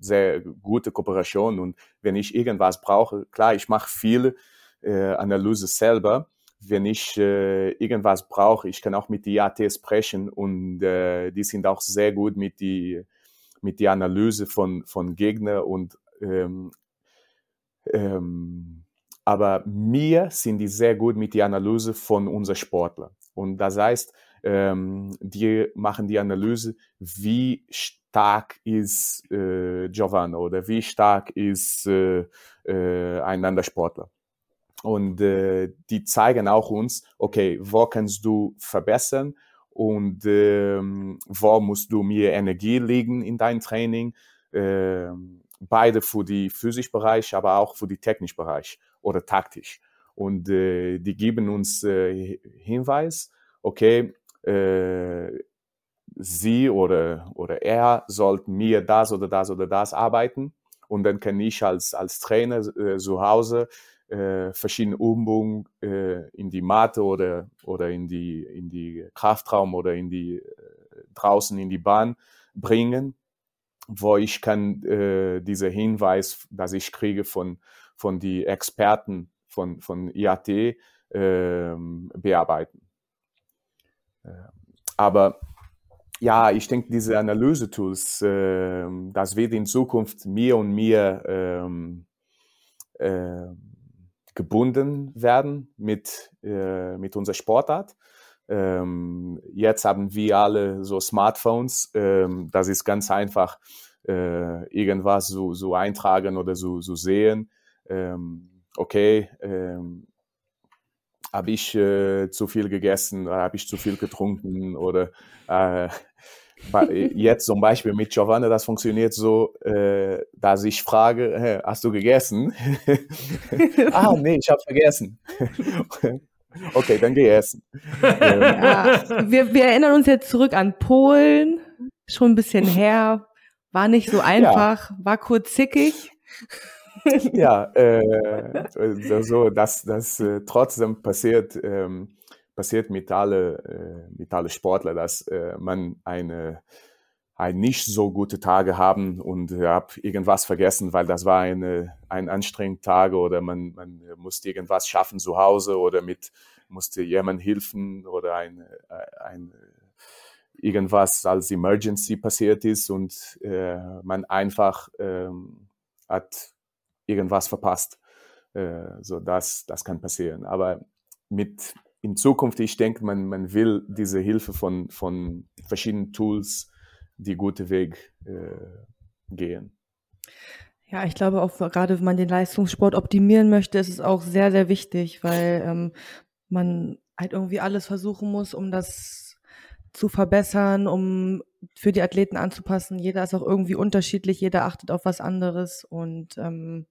sehr gute Kooperation und wenn ich irgendwas brauche, klar, ich mache viel äh, Analyse selber. Wenn ich äh, irgendwas brauche, ich kann auch mit die AT sprechen und äh, die sind auch sehr gut mit die mit die Analyse von von Gegner und ähm, ähm, aber mir sind die sehr gut mit die Analyse von unseren Sportler und das heißt, ähm, die machen die Analyse, wie stark ist äh, Giovanna oder wie stark ist äh, äh, ein anderer Sportler. Und äh, die zeigen auch uns, okay, wo kannst du verbessern und ähm, wo musst du mehr Energie legen in dein Training. Äh, beide für die physischen Bereich, aber auch für die technischen Bereich oder taktisch. Und äh, die geben uns äh, Hinweis, okay, äh, sie oder, oder er sollten mir das oder das oder das arbeiten. Und dann kann ich als, als Trainer äh, zu Hause äh, verschiedene Übungen äh, in die Matte oder, oder in, die, in die Kraftraum oder in die, äh, draußen in die Bahn bringen, wo ich kann äh, dieser Hinweis, dass ich kriege von, von die Experten von, von IAT äh, bearbeiten. Äh, aber ja, ich denke, diese Analyse-Tools, äh, das wird in Zukunft mehr und mehr ähm, äh, gebunden werden mit, äh, mit unserer Sportart. Ähm, jetzt haben wir alle so Smartphones. Ähm, das ist ganz einfach, äh, irgendwas so, so eintragen oder so, so sehen. Ähm, okay, ähm, habe ich äh, zu viel gegessen, habe ich zu viel getrunken oder äh, jetzt zum Beispiel mit Giovanna, das funktioniert so, äh, dass ich frage, hey, hast du gegessen? *laughs* ah, nee, ich habe vergessen. *laughs* okay, dann geh essen. Ja, wir, wir erinnern uns jetzt zurück an Polen, schon ein bisschen her, war nicht so einfach, ja. war kurz zickig ja, äh, *laughs* so, dass das äh, trotzdem passiert, ähm, passiert mit alle, äh, mit alle Sportler, dass äh, man eine, ein nicht so gute Tage haben und äh, habe irgendwas vergessen, weil das war eine, ein anstrengender Tag oder man, man musste irgendwas schaffen zu Hause oder mit musste jemand helfen oder ein, äh, ein irgendwas als Emergency passiert ist und äh, man einfach ähm, hat irgendwas verpasst. Äh, so das, das kann passieren. Aber mit in Zukunft, ich denke, man, man will diese Hilfe von, von verschiedenen Tools die gute Weg äh, gehen. Ja, ich glaube auch gerade, wenn man den Leistungssport optimieren möchte, ist es auch sehr, sehr wichtig, weil ähm, man halt irgendwie alles versuchen muss, um das zu verbessern, um für die Athleten anzupassen. Jeder ist auch irgendwie unterschiedlich, jeder achtet auf was anderes und ähm,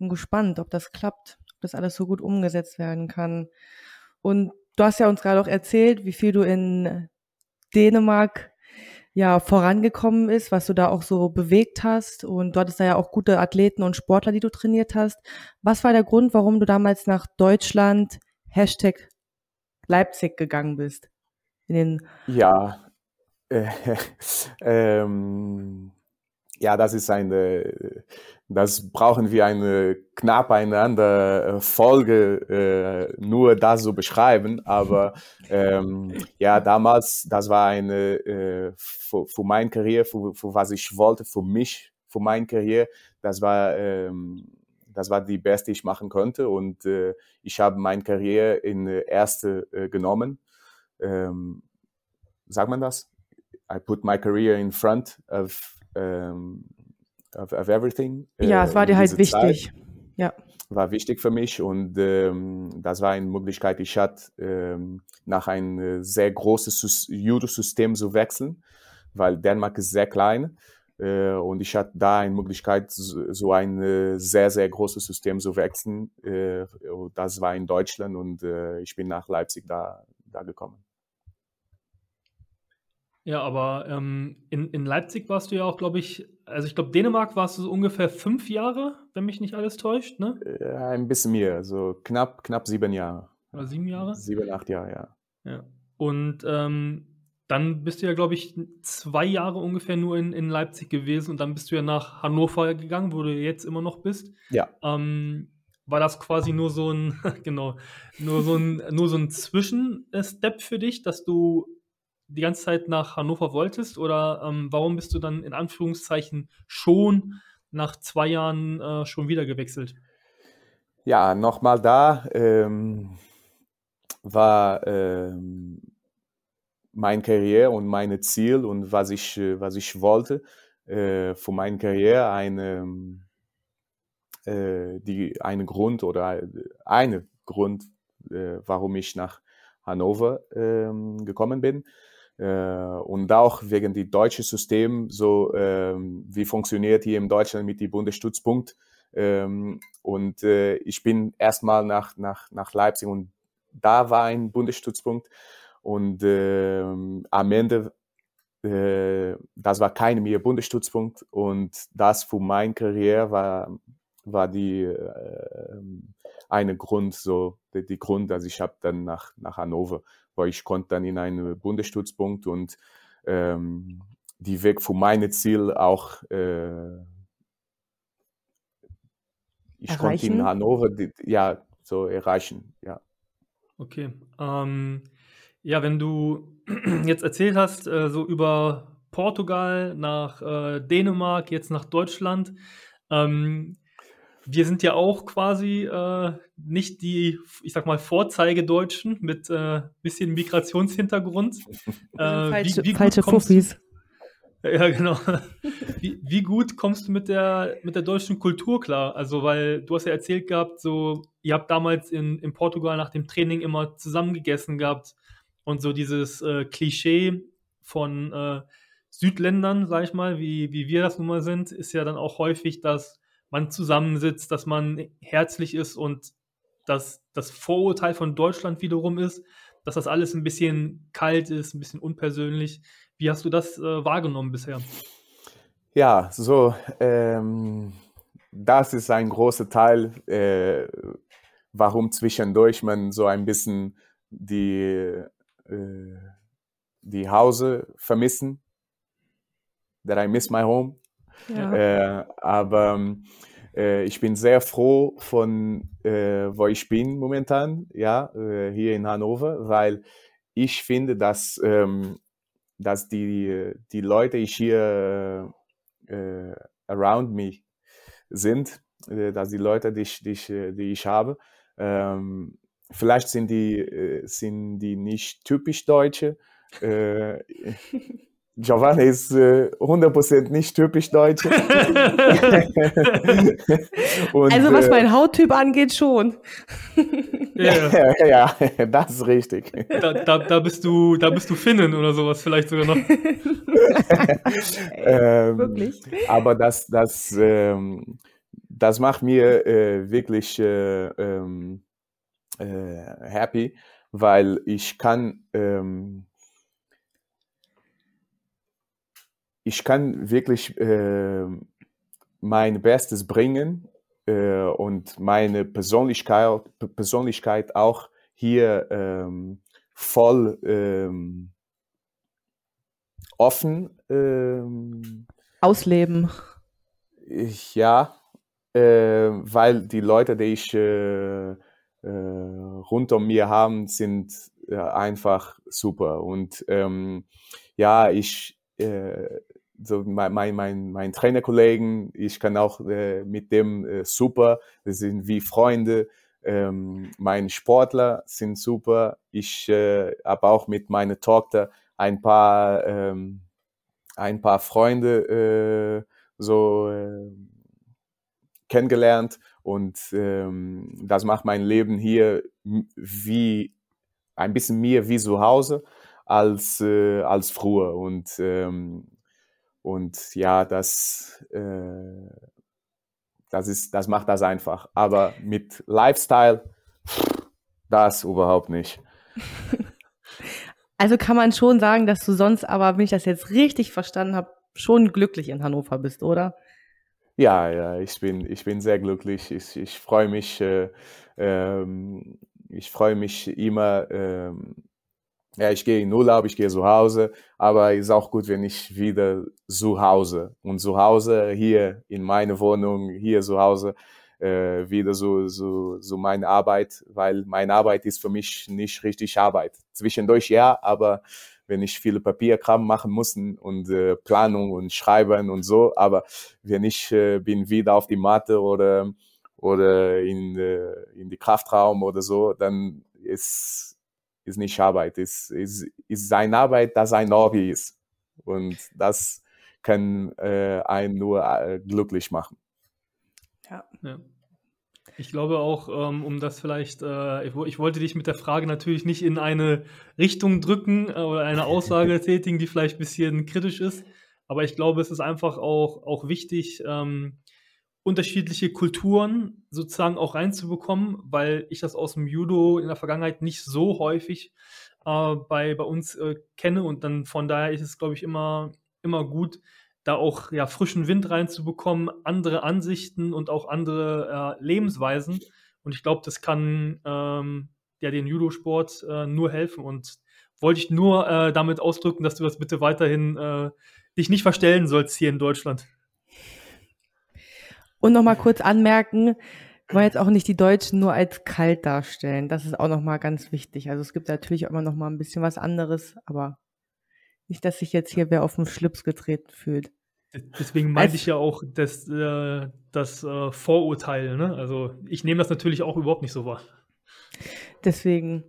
bin gespannt, ob das klappt, ob das alles so gut umgesetzt werden kann. Und du hast ja uns gerade auch erzählt, wie viel du in Dänemark ja vorangekommen ist, was du da auch so bewegt hast. Und dort ist da ja auch gute Athleten und Sportler, die du trainiert hast. Was war der Grund, warum du damals nach Deutschland Hashtag Leipzig gegangen bist? In den ja, äh, *laughs* ähm, ja, das ist eine, das brauchen wir eine knapp eine äh, Folge, äh, nur das zu beschreiben. Aber ähm, ja, damals, das war eine äh, für, für meine Karriere, für, für was ich wollte, für mich, für meine Karriere, das war ähm, das war die beste, die ich machen konnte. Und äh, ich habe meine Karriere in erste äh, genommen. Ähm, sagt man das? I put my career in front of, um, of, of everything. Ja, es war dir halt wichtig. Zeit. Ja. War wichtig für mich und ähm, das war eine Möglichkeit, ich hatte, ähm, nach ein sehr großes Judo-System zu wechseln, weil Dänemark ist sehr klein äh, und ich hatte da eine Möglichkeit, so ein äh, sehr, sehr großes System zu wechseln. Äh, das war in Deutschland und äh, ich bin nach Leipzig da, da gekommen. Ja, aber ähm, in, in Leipzig warst du ja auch, glaube ich, also ich glaube, Dänemark warst du so ungefähr fünf Jahre, wenn mich nicht alles täuscht, ne? Ja, ein bisschen mehr, so knapp, knapp sieben Jahre. Oder sieben Jahre? Sieben, acht Jahre, ja. Ja. Und ähm, dann bist du ja, glaube ich, zwei Jahre ungefähr nur in, in Leipzig gewesen und dann bist du ja nach Hannover gegangen, wo du jetzt immer noch bist. Ja. Ähm, war das quasi nur so ein, *laughs* genau, nur so ein, nur so ein Zwischenstep für dich, dass du die ganze Zeit nach Hannover wolltest oder ähm, warum bist du dann in Anführungszeichen schon nach zwei Jahren äh, schon wieder gewechselt? Ja, nochmal da ähm, war ähm, mein Karriere und meine Ziel und was ich, was ich wollte äh, für meine Karriere eine, äh, die, eine Grund oder eine Grund, äh, warum ich nach Hannover ähm, gekommen bin. Äh, und auch wegen die deutsche System, so ähm, wie funktioniert hier in Deutschland mit dem Bundesstützpunkt. Ähm, und äh, ich bin erstmal nach, nach, nach Leipzig und da war ein Bundesstützpunkt. Und äh, am Ende, äh, das war kein mehr Bundesstützpunkt. Und das für meine Karriere war, war die eine Grund, so die, die Grund, dass ich habe dann nach, nach Hannover weil ich konnte dann in einen Bundesstützpunkt und ähm, die Weg für meine Ziel auch äh, ich erreichen? konnte in Hannover die, ja so erreichen, ja. Okay. Ähm, ja, wenn du *clears throat* jetzt erzählt hast, äh, so über Portugal nach äh, Dänemark, jetzt nach Deutschland, ähm, wir sind ja auch quasi äh, nicht die, ich sag mal, Vorzeigedeutschen mit äh, bisschen Migrationshintergrund. *laughs* Äh, falsche, wie, wie falsche Fuffis. *laughs* Ja, genau. Wie, wie, gut kommst du mit der, mit der deutschen Kultur klar? Also, weil du hast ja erzählt gehabt, so, ihr habt damals in, in Portugal nach dem Training immer zusammen gegessen gehabt und so dieses äh, Klischee von äh, Südländern, sag ich mal, wie, wie wir das nun mal sind, ist ja dann auch häufig, dass man zusammensitzt, dass man herzlich ist und dass das Vorurteil von Deutschland wiederum ist, dass das alles ein bisschen kalt ist, ein bisschen unpersönlich. Wie hast du das äh, wahrgenommen bisher? Ja, so, ähm, das ist ein großer Teil, äh, warum zwischendurch man so ein bisschen die, äh, die Hause vermissen. That I miss my home. Ja. Äh, aber äh, ich bin sehr froh von, äh, wo ich bin momentan, ja, äh, hier in Hannover, weil ich finde, dass, ähm, dass die, die Leute, die hier äh, around me sind, äh, dass die Leute, die ich, die ich, die ich habe, ähm, vielleicht sind die, sind die nicht typisch Deutsche. *laughs* Giovanni ist äh, 100% nicht typisch deutsch. *laughs* Und, also was äh, mein Hauttyp angeht, schon. ja, *laughs* ja, das ist richtig. Da, da, da, bist du, da bist du Finnen oder sowas vielleicht sogar noch. *laughs* ähm, Wirklich? Aber das, das, ähm, das macht mir äh, wirklich äh, ähm, äh, happy, weil ich kann ähm, ich kann wirklich äh, mein Bestes bringen äh, und meine Persönlichkeit, Persönlichkeit auch hier ähm, voll ähm, offen ähm, ausleben. Ich, ja, äh, weil die Leute, die ich äh, äh, rund um mir haben, sind äh, einfach super. Und ähm, ja, ich, äh, so mein, mein, mein, mein Trainerkollegen, ich kann auch äh, mit dem äh, super, wir sind wie Freunde. Ähm, meine Sportler sind super. Ich äh, habe auch mit meiner Tochter ein paar, ähm, ein paar Freunde äh, so äh, kennengelernt und ähm, das macht mein Leben hier wie ein bisschen mehr wie zu Hause als, äh, als früher und ähm, und ja, das, äh, das, ist, das macht das einfach. Aber mit Lifestyle, das überhaupt nicht. Also kann man schon sagen, dass du sonst aber, wenn ich das jetzt richtig verstanden habe, schon glücklich in Hannover bist, oder? Ja, ja, ich bin, ich bin sehr glücklich. Ich, ich freue mich, äh, ähm, ich freue mich immer, ähm, ja, ich gehe in Urlaub, ich gehe zu Hause, aber ist auch gut, wenn ich wieder zu Hause und zu Hause hier in meine Wohnung, hier zu Hause äh, wieder so, so, so meine Arbeit, weil meine Arbeit ist für mich nicht richtig Arbeit. Zwischendurch ja, aber wenn ich viele Papierkram machen muss und äh, Planung und Schreiben und so, aber wenn ich äh, bin wieder auf die Matte oder oder in, äh, in die Kraftraum oder so, dann ist ist nicht Arbeit, ist, ist, ist seine Arbeit, das ein Hobby ist. Und das kann äh, einen nur äh, glücklich machen. Ja. ja. Ich glaube auch, ähm, um das vielleicht, äh, ich, ich, wollte dich mit der Frage natürlich nicht in eine Richtung drücken äh, oder eine Aussage *laughs* tätigen, die vielleicht ein bisschen kritisch ist. Aber ich glaube, es ist einfach auch, auch wichtig, ähm, unterschiedliche Kulturen sozusagen auch reinzubekommen, weil ich das aus dem Judo in der Vergangenheit nicht so häufig äh, bei, bei uns äh, kenne und dann von daher ist es, glaube ich, immer, immer gut, da auch ja, frischen Wind reinzubekommen, andere Ansichten und auch andere äh, Lebensweisen. Und ich glaube, das kann ähm, ja den Judo-Sport äh, nur helfen. Und wollte ich nur äh, damit ausdrücken, dass du das bitte weiterhin äh, dich nicht verstellen sollst hier in Deutschland. Und nochmal kurz anmerken, wollen jetzt auch nicht die Deutschen nur als kalt darstellen. Das ist auch nochmal ganz wichtig. Also es gibt natürlich immer nochmal ein bisschen was anderes, aber nicht, dass sich jetzt hier wer auf den Schlips getreten fühlt. Deswegen meinte ich ja auch das, äh, das äh, Vorurteil. Ne? Also ich nehme das natürlich auch überhaupt nicht so wahr. Deswegen.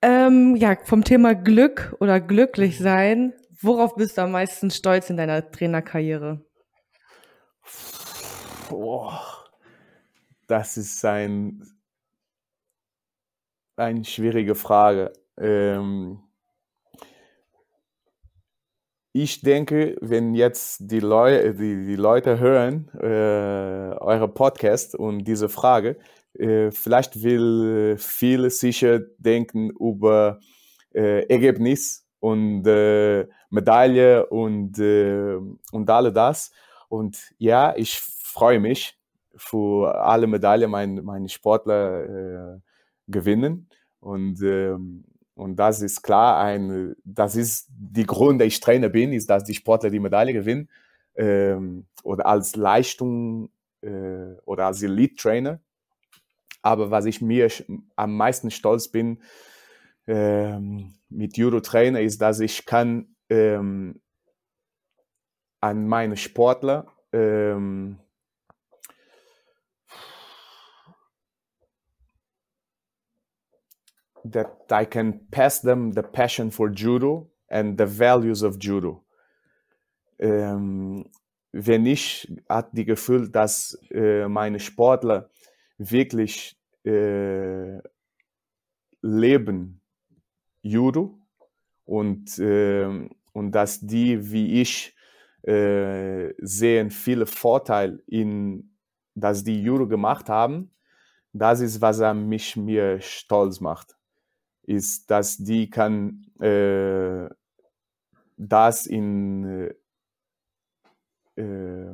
Ähm, ja, vom Thema Glück oder glücklich sein, worauf bist du am meisten stolz in deiner Trainerkarriere? Boah, das ist ein, eine schwierige Frage. Ähm, ich denke, wenn jetzt die, Leu die, die Leute hören, äh, eure Podcast und diese Frage, äh, vielleicht will viele sicher denken über äh, Ergebnis und äh, Medaille und, äh, und all das. Und ja, ich freue mich für alle Medaillen, meine, meine Sportler äh, gewinnen. Und, ähm, und das ist klar, ein, das ist die Grund, dass ich Trainer bin, ist, dass die Sportler die Medaille gewinnen ähm, oder als Leistung äh, oder als Elite-Trainer. Aber was ich mir am meisten stolz bin ähm, mit Judo-Trainer, ist, dass ich kann ähm, an meine Sportler ähm, that I can pass them the passion for judo and the values of judo. Ähm, wenn ich hat die Gefühl, dass äh, meine Sportler wirklich äh, leben Judo und, äh, und dass die wie ich äh, sehen viele Vorteile in, dass die Judo gemacht haben, das ist, was mich mir stolz macht ist, dass die kann äh, das in, äh,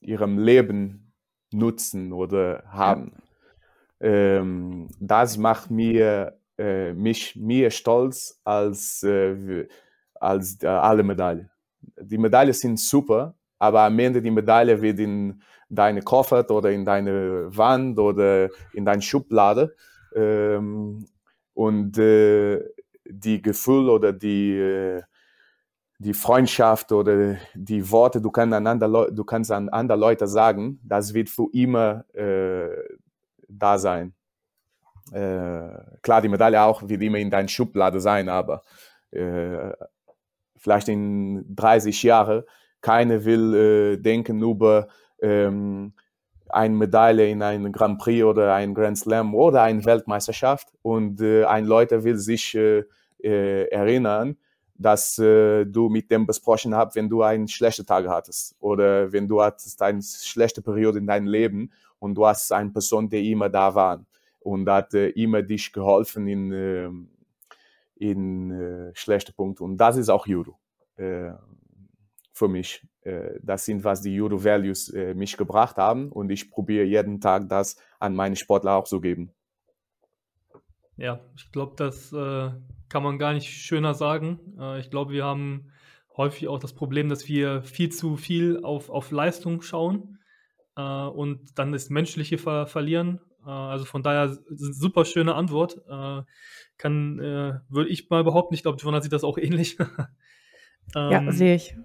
ihrem Leben nutzen oder haben. Ähm, das macht mir, äh, mich mir stolz als, äh, als äh, alle Medaillen. Die Medaillen sind super, aber am Ende die Medaille wird in deine Koffer oder in deine Wand oder in deine Schublade. Ähm, und äh, die Gefühl oder die, äh, die Freundschaft oder die Worte, du kannst, einander, du kannst an andere Leute sagen, das wird für immer äh, da sein. Äh, klar, die Medaille auch wird immer in deiner Schublade sein, aber äh, vielleicht in 30 Jahren, keiner will äh, denken über ähm, eine Medaille in einem Grand Prix oder ein Grand Slam oder eine Weltmeisterschaft. Und äh, ein Leute will sich äh, äh, erinnern, dass äh, du mit dem besprochen hast, wenn du einen schlechten Tag hattest oder wenn du hattest eine schlechte Periode in deinem Leben und du hast eine Person, die immer da war und hat äh, immer dich geholfen in, äh, in äh, schlechte Punkte. Und das ist auch Judo. Äh, für mich. Äh, das sind, was die Judo Values äh, mich gebracht haben und ich probiere jeden Tag das an meine Sportler auch zu geben. Ja, ich glaube, das äh, kann man gar nicht schöner sagen. Äh, ich glaube, wir haben häufig auch das Problem, dass wir viel zu viel auf, auf Leistung schauen äh, und dann das Menschliche ver verlieren. Äh, also von daher super schöne Antwort. kann, würde ich mal behaupten, ich glaube, Jonas sieht das auch ähnlich. *laughs* ähm, ja, sehe ich.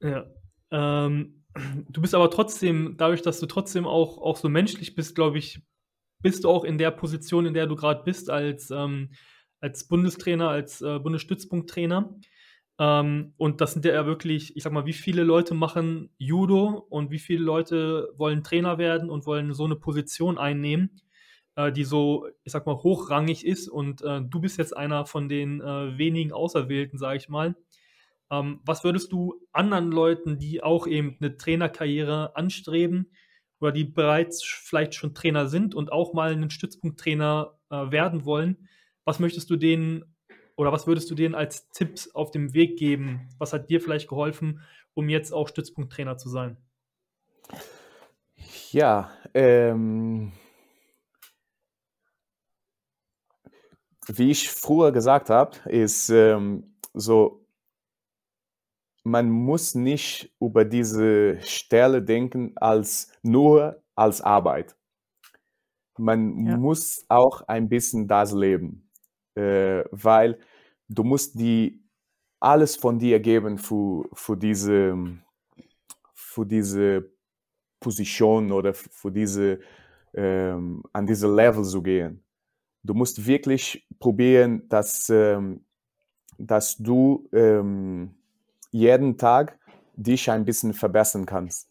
Ja. Ähm, du bist aber trotzdem, dadurch, dass du trotzdem auch, auch so menschlich bist, glaube ich, bist du auch in der Position, in der du gerade bist, als, ähm, als Bundestrainer, als äh, Bundesstützpunkttrainer. Ähm, und das sind ja wirklich, ich sag mal, wie viele Leute machen Judo und wie viele Leute wollen Trainer werden und wollen so eine Position einnehmen, äh, die so, ich sag mal, hochrangig ist. Und äh, du bist jetzt einer von den äh, wenigen Auserwählten, sage ich mal. Ähm, was würdest du anderen Leuten, die auch eben eine Trainerkarriere anstreben oder die bereits vielleicht schon Trainer sind und auch mal einen Stützpunkttrainer äh, werden wollen, was möchtest du denen oder was würdest du denen als Tipps auf dem Weg geben? Was hat dir vielleicht geholfen, um jetzt auch Stützpunkttrainer zu sein? Ja, ähm, wie ich früher gesagt habe, ist ähm, so man muss nicht über diese Stelle denken als nur als Arbeit. Man ja. muss auch ein bisschen das leben, äh, weil du musst die alles von dir geben für, für, diese, für diese Position oder für diese, ähm, an diese Level zu gehen. Du musst wirklich probieren, dass, ähm, dass du ähm, jeden Tag dich ein bisschen verbessern kannst.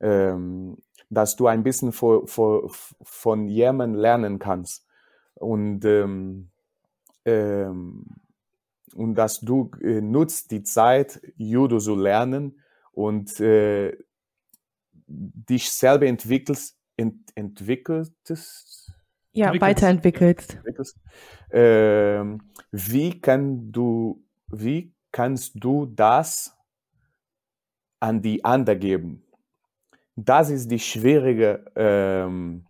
Ähm, dass du ein bisschen vor, vor, von jemandem lernen kannst. Und, ähm, ähm, und dass du äh, nutzt die Zeit, Judo zu lernen und äh, dich selber entwickelst, ent, entwickelst. Ja, weiterentwickelst. Ähm, wie kann du, wie kannst du das an die anderen geben. Das ist die schwierige, ähm,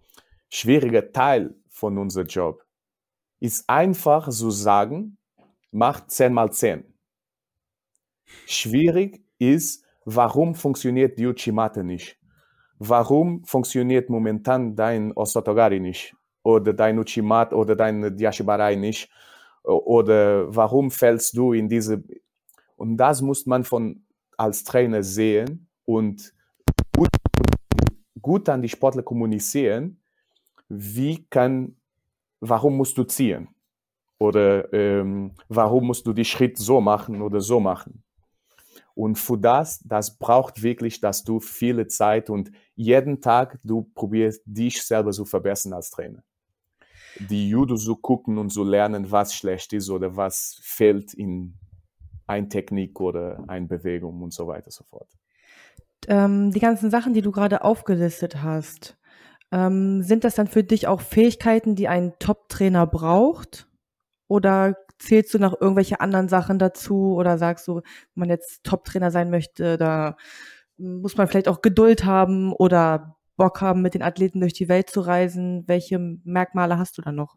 schwierige Teil von unserem Job. Ist einfach zu sagen, mach 10 mal 10. Schwierig ist, warum funktioniert die Uchimate nicht? Warum funktioniert momentan dein Osotogari nicht? Oder dein Uchimat oder dein Diashibarai nicht? Oder warum fällst du in diese und das muss man von, als Trainer sehen und gut, gut an die Sportler kommunizieren, wie kann, warum musst du ziehen? Oder ähm, warum musst du die Schritt so machen oder so machen? Und für das, das braucht wirklich, dass du viele Zeit und jeden Tag du probierst, dich selber zu verbessern als Trainer. Die Judo zu gucken und zu lernen, was schlecht ist oder was fehlt in ein Technik oder eine Bewegung und so weiter und so fort. Ähm, die ganzen Sachen, die du gerade aufgelistet hast, ähm, sind das dann für dich auch Fähigkeiten, die ein Top-Trainer braucht? Oder zählst du noch irgendwelche anderen Sachen dazu? Oder sagst du, wenn man jetzt Top-Trainer sein möchte, da muss man vielleicht auch Geduld haben oder Bock haben, mit den Athleten durch die Welt zu reisen? Welche Merkmale hast du da noch?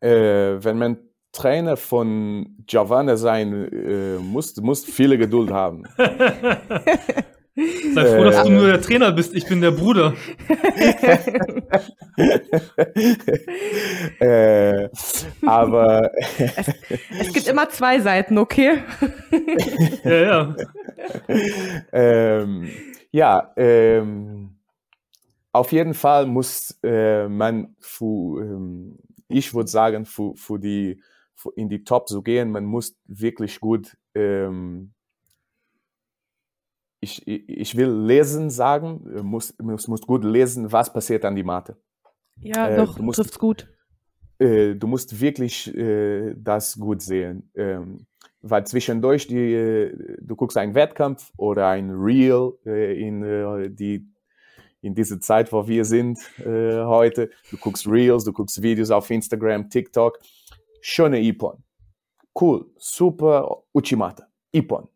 Äh, wenn man Trainer von Giovanna sein äh, muss, muss viele Geduld haben. *laughs* Sei froh, dass du nur der Trainer bist, ich bin der Bruder. *laughs* äh, aber es, es, gibt immer zwei Seiten, okay? *laughs* ja, ja. Ähm, ja, ähm, auf jeden Fall muss äh, man, für, ähm, ich würde sagen, für, für die, in die Top zu gehen, man muss wirklich gut ähm, ich, ich will lesen sagen, muss, muss, muss gut lesen, was passiert an die Matte. Ja, äh, doch, musst, trifft's gut. Äh, du musst wirklich äh, das gut sehen. Ähm, weil zwischendurch, die, äh, du guckst einen Wettkampf oder ein Reel äh, in, äh, die, in diese Zeit, wo wir sind heute, du guckst Reels, du guckst Videos auf Instagram, TikTok, schöne Ipon. Cool, super Uchimata, Ipon.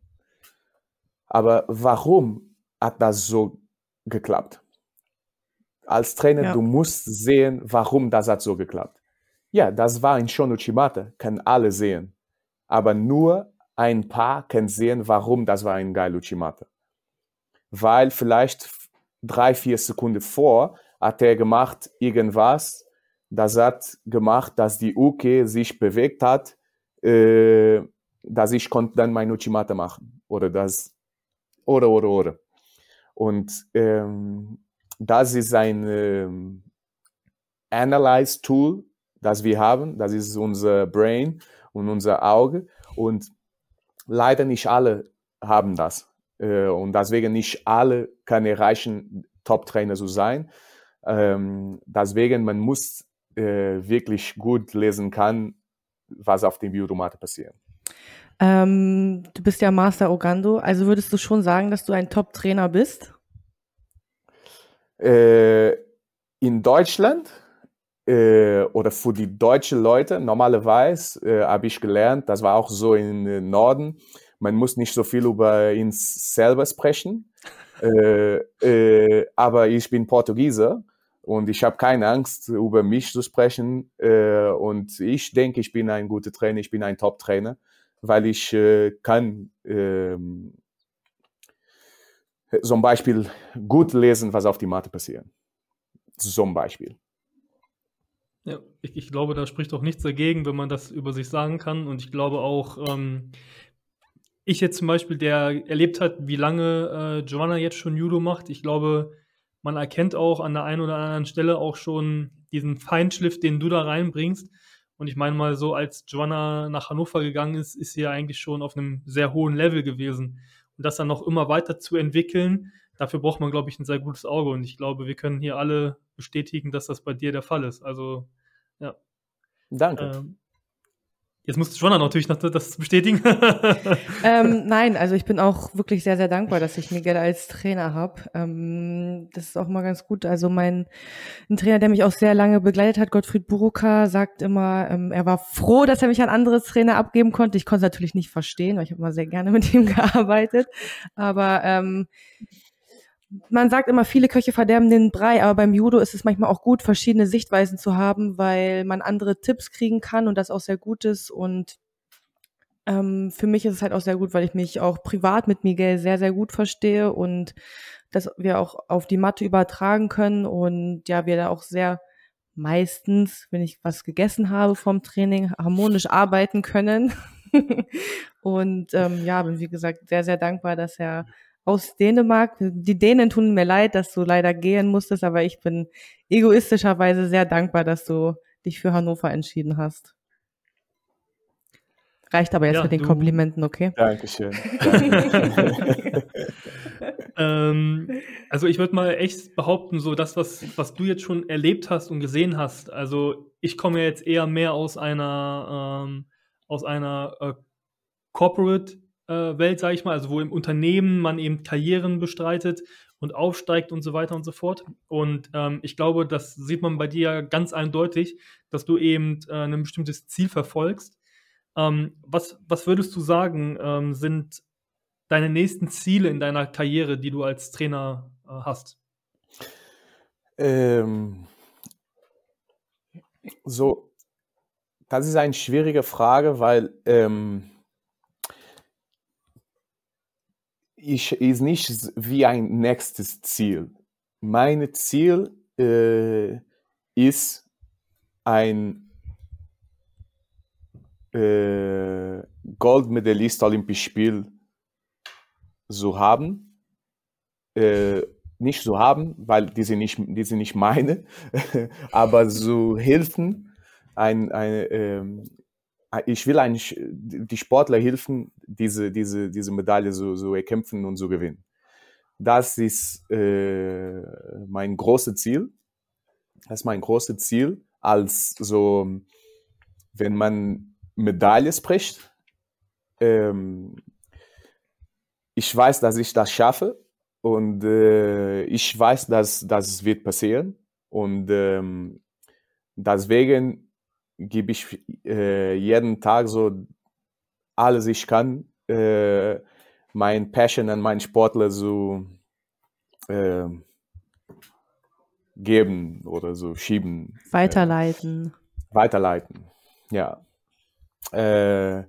Aber warum hat das so geklappt? Als Trainer, ja. du musst sehen, warum das hat so geklappt. Ja, das war ein Shon Uchimata, können alle sehen. Aber nur ein paar können sehen, warum das war ein geil Uchimata. Weil vielleicht drei, vier Sekunden vor hat er gemacht irgendwas, das hat gemacht, dass die Uke sich bewegt hat, äh, dass ich konnte dann mein Uchimata machen. Oder dass oder, oder, oder. Und ähm, das ist ein ähm, Analyze-Tool, das wir haben. Das ist unser Brain und unser Auge. Und leider nicht alle haben das. Äh, und deswegen nicht alle können erreichen, Top-Trainer zu sein. Ähm, deswegen, man muss äh, wirklich gut lesen kann, was auf dem Biodomate passiert. Ähm, du bist ja Master Ogando, also würdest du schon sagen, dass du ein Top-Trainer bist? Äh, in Deutschland äh, oder für die deutschen Leute, normalerweise äh, habe ich gelernt, das war auch so im Norden, man muss nicht so viel über ihn selber sprechen. *laughs* Äh, äh, aber ich bin Portugieser und ich habe keine Angst, über mich zu sprechen. Äh, und ich denke, ich bin ein guter Trainer, ich bin ein Top-Trainer weil ich äh, kann ähm, zum Beispiel gut lesen, was auf die Matte passiert. Zum Beispiel. Ja, ich, ich, glaube, da spricht auch nichts dagegen, wenn man das über sich sagen kann. Und ich glaube auch, ähm, ich jetzt zum Beispiel, der erlebt hat, wie lange äh, Joanna jetzt schon Judo macht, ich glaube, man erkennt auch an der einen oder anderen Stelle auch schon diesen Feinschliff, den du da reinbringst. Und ich meine mal, so als Joanna nach Hannover gegangen ist, ist sie ja eigentlich schon auf einem sehr hohen Level gewesen. Und das dann noch immer weiter zu entwickeln, dafür braucht man, glaube ich, ein sehr gutes Auge. Und ich glaube, wir können hier alle bestätigen, dass das bei dir der Fall ist. Also, ja. Danke. Ähm, Jetzt musst du schon natürlich noch das bestätigen. *laughs* ähm, *laughs* nein, also ich bin auch wirklich sehr, sehr dankbar, dass ich Miguel als Trainer habe. Ähm, das ist auch mal ganz gut. Also mein ein Trainer, der mich auch sehr lange begleitet hat, Gottfried Buruka, sagt immer, ähm, er war froh, dass er mich an andere Trainer abgeben konnte. Ich konnte es natürlich nicht verstehen, weil ich habe immer sehr gerne mit ihm *laughs* gearbeitet. Aber ähm, man sagt immer, viele Köche verderben den Brei, aber beim Judo ist es manchmal auch gut, verschiedene Sichtweisen zu haben, weil man andere Tipps kriegen kann und das auch sehr gut ist. Und ähm, für mich ist es halt auch sehr gut, weil ich mich auch privat mit Miguel sehr, sehr gut verstehe und dass wir auch auf die Matte übertragen können und ja, wir da auch sehr meistens, wenn ich was gegessen habe vom Training, harmonisch arbeiten können. *laughs* und ähm, ja, bin wie gesagt sehr, sehr dankbar, dass er aus Dänemark. Die Dänen tun mir leid, dass du leider gehen musstest, aber ich bin egoistischerweise sehr dankbar, dass du dich für Hannover entschieden hast. Reicht aber jetzt ja, mit den du, Komplimenten, okay? Dankeschön. *laughs* ähm, also ich würde mal echt behaupten, so das, was, was du jetzt schon erlebt hast und gesehen hast, also ich komme jetzt eher mehr aus einer, ähm, aus einer äh, Corporate Welt, sage ich mal, also wo im Unternehmen man eben Karrieren bestreitet und aufsteigt und so weiter und so fort. Und ähm, ich glaube, das sieht man bei dir ganz eindeutig, dass du eben äh, ein bestimmtes Ziel verfolgst. Ähm, was, was würdest du sagen, ähm, sind deine nächsten Ziele in deiner Karriere, die du als Trainer äh, hast? Ähm, so, das ist eine schwierige Frage, weil ähm, ich ist nicht wie ein nächstes Ziel. Mein Ziel äh, ist ein äh, Goldmedaillist Olympisch Spiel zu haben. Äh, nicht zu haben, weil die sind nicht, die sind nicht meine, *laughs* aber zu helfen, ein, ein, ähm, ich will eigentlich die Sportler helfen, diese, diese, diese Medaille so, so erkämpfen und zu gewinnen. Das ist äh, mein großes Ziel. Das ist mein großes Ziel, als so, wenn man Medaille spricht. Ähm, ich weiß, dass ich das schaffe und äh, ich weiß, dass das wird passieren und ähm, deswegen gebe ich äh, jeden Tag so alles ich kann, äh, mein Passion an meinen Sportler so äh, geben oder so schieben. Weiterleiten. Weiterleiten, ja. Äh,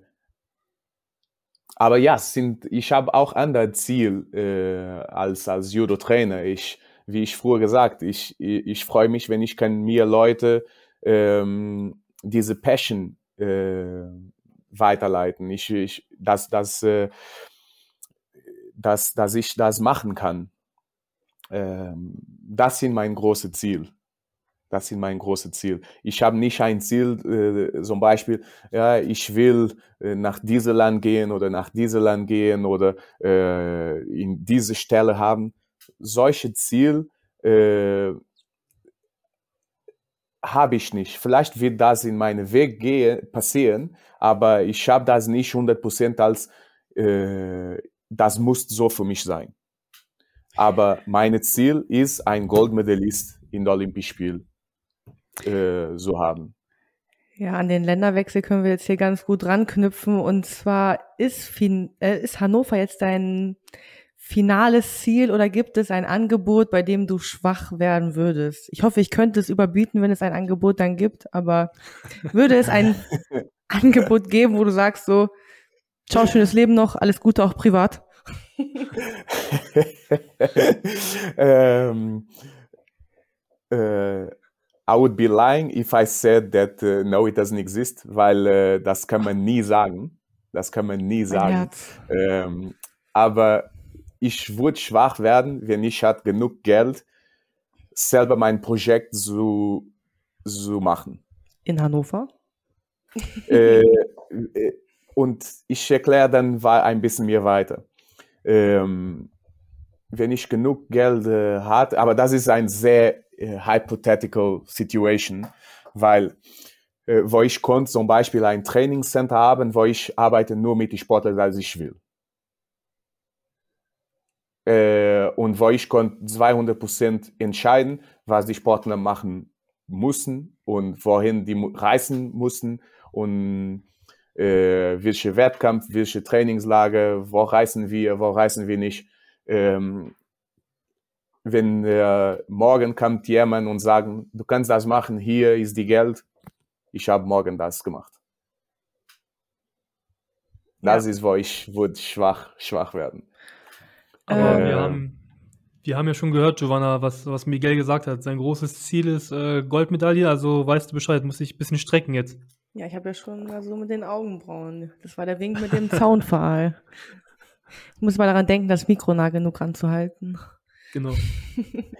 aber ja, sind, ich habe auch andere Ziel äh, als, als Judo-Trainer. Ich, wie ich früher gesagt, ich, ich, ich freue mich, wenn ich kann mir Leute ähm, diese Passion äh, weiterleiten. Ich, ich, dass, dass, äh, dass, dass ich das machen kann. Ähm, das sind mein großes Ziel. Das sind mein großes Ziel. Ich habe nicht ein Ziel, äh, zum Beispiel, ja, ich will äh, nach diesem Land gehen oder nach diesem Land gehen oder äh, in diese Stelle haben. Solche Ziel äh, habe ich nicht. Vielleicht wird das in meinem Weg gehen, passieren, aber ich habe das nicht 100% als, äh, das muss so für mich sein. Aber mein Ziel ist, ein Goldmedaillist in der Olympischen Spiel äh, zu haben. Ja, an den Länderwechsel können wir jetzt hier ganz gut ranknüpfen. Und zwar ist, fin äh, ist Hannover jetzt dein finales Ziel oder gibt es ein Angebot, bei dem du schwach werden würdest? Ich hoffe, ich könnte es überbieten, wenn es ein Angebot dann gibt, aber würde es ein *laughs* Angebot geben, wo du sagst so, ciao, schönes Leben noch, alles Gute auch privat? um, *laughs* uh, I would be lying if I said that uh, no, it doesn't exist, weil uh, das kann man nie sagen. Das kann man nie sagen. Ähm, aber ich würde schwach werden, wenn ich hat genug Geld, selber mein Projekt zu, zu machen. In Hannover? Äh, äh, und ich erkläre dann ein bisschen mehr weiter ähm, wenn ich genug Geld äh, hatte, aber das ist ein sehr äh, hypothetical Situation, weil äh, wo ich konnte zum Beispiel ein Trainingscenter haben, wo ich arbeite nur mit den Sportlern, als ich will. Äh, und wo ich konnte 200% entscheiden, was die Sportler machen mussten und wohin die reisen mussten und äh, welche Wettkampf, welche Trainingslage, wo reisen wir, wo reisen wir nicht. Ähm, wenn äh, morgen kommt jemand und sagt, du kannst das machen, hier ist die Geld, ich habe morgen das gemacht. Das ja. ist, wo ich würde schwach, schwach werden. Aber äh, wir, haben, wir haben ja schon gehört, Giovanna, was, was Miguel gesagt hat. Sein großes Ziel ist äh, Goldmedaille, also weißt du Bescheid, muss ich ein bisschen strecken jetzt. Ja, ich habe ja schon mal so mit den Augenbrauen. Das war der Wink mit dem Zaunpfahl. Ich muss mal daran denken, das Mikro nah genug ranzuhalten. Genau. *laughs*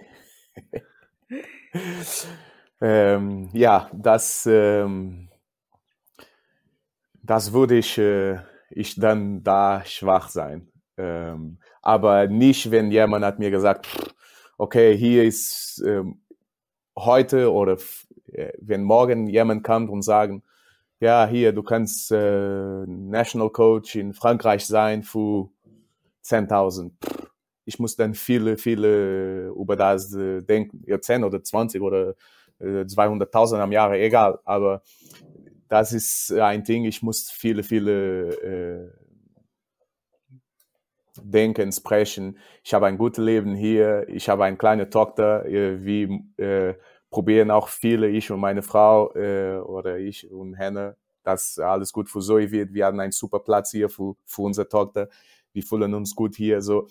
ähm, ja, das, ähm, das würde ich, äh, ich dann da schwach sein. Ähm, aber nicht, wenn jemand hat mir gesagt, okay, hier ist ähm, heute oder äh, wenn morgen jemand kommt und sagen, ja, hier, du kannst äh, National Coach in Frankreich sein für 10.000. Ich muss dann viele, viele über das äh, denken. Ja, 10 oder 20 oder äh, 200.000 am Jahre, egal. Aber das ist ein Ding, ich muss viele, viele, äh, denken, sprechen. Ich habe ein gutes Leben hier. Ich habe eine kleine Tochter. Äh, wir äh, probieren auch viele, ich und meine Frau äh, oder ich und Henne, dass alles gut für Zoe wird. Wir haben einen super Platz hier für, für unsere Tochter. Wir fühlen uns gut hier. So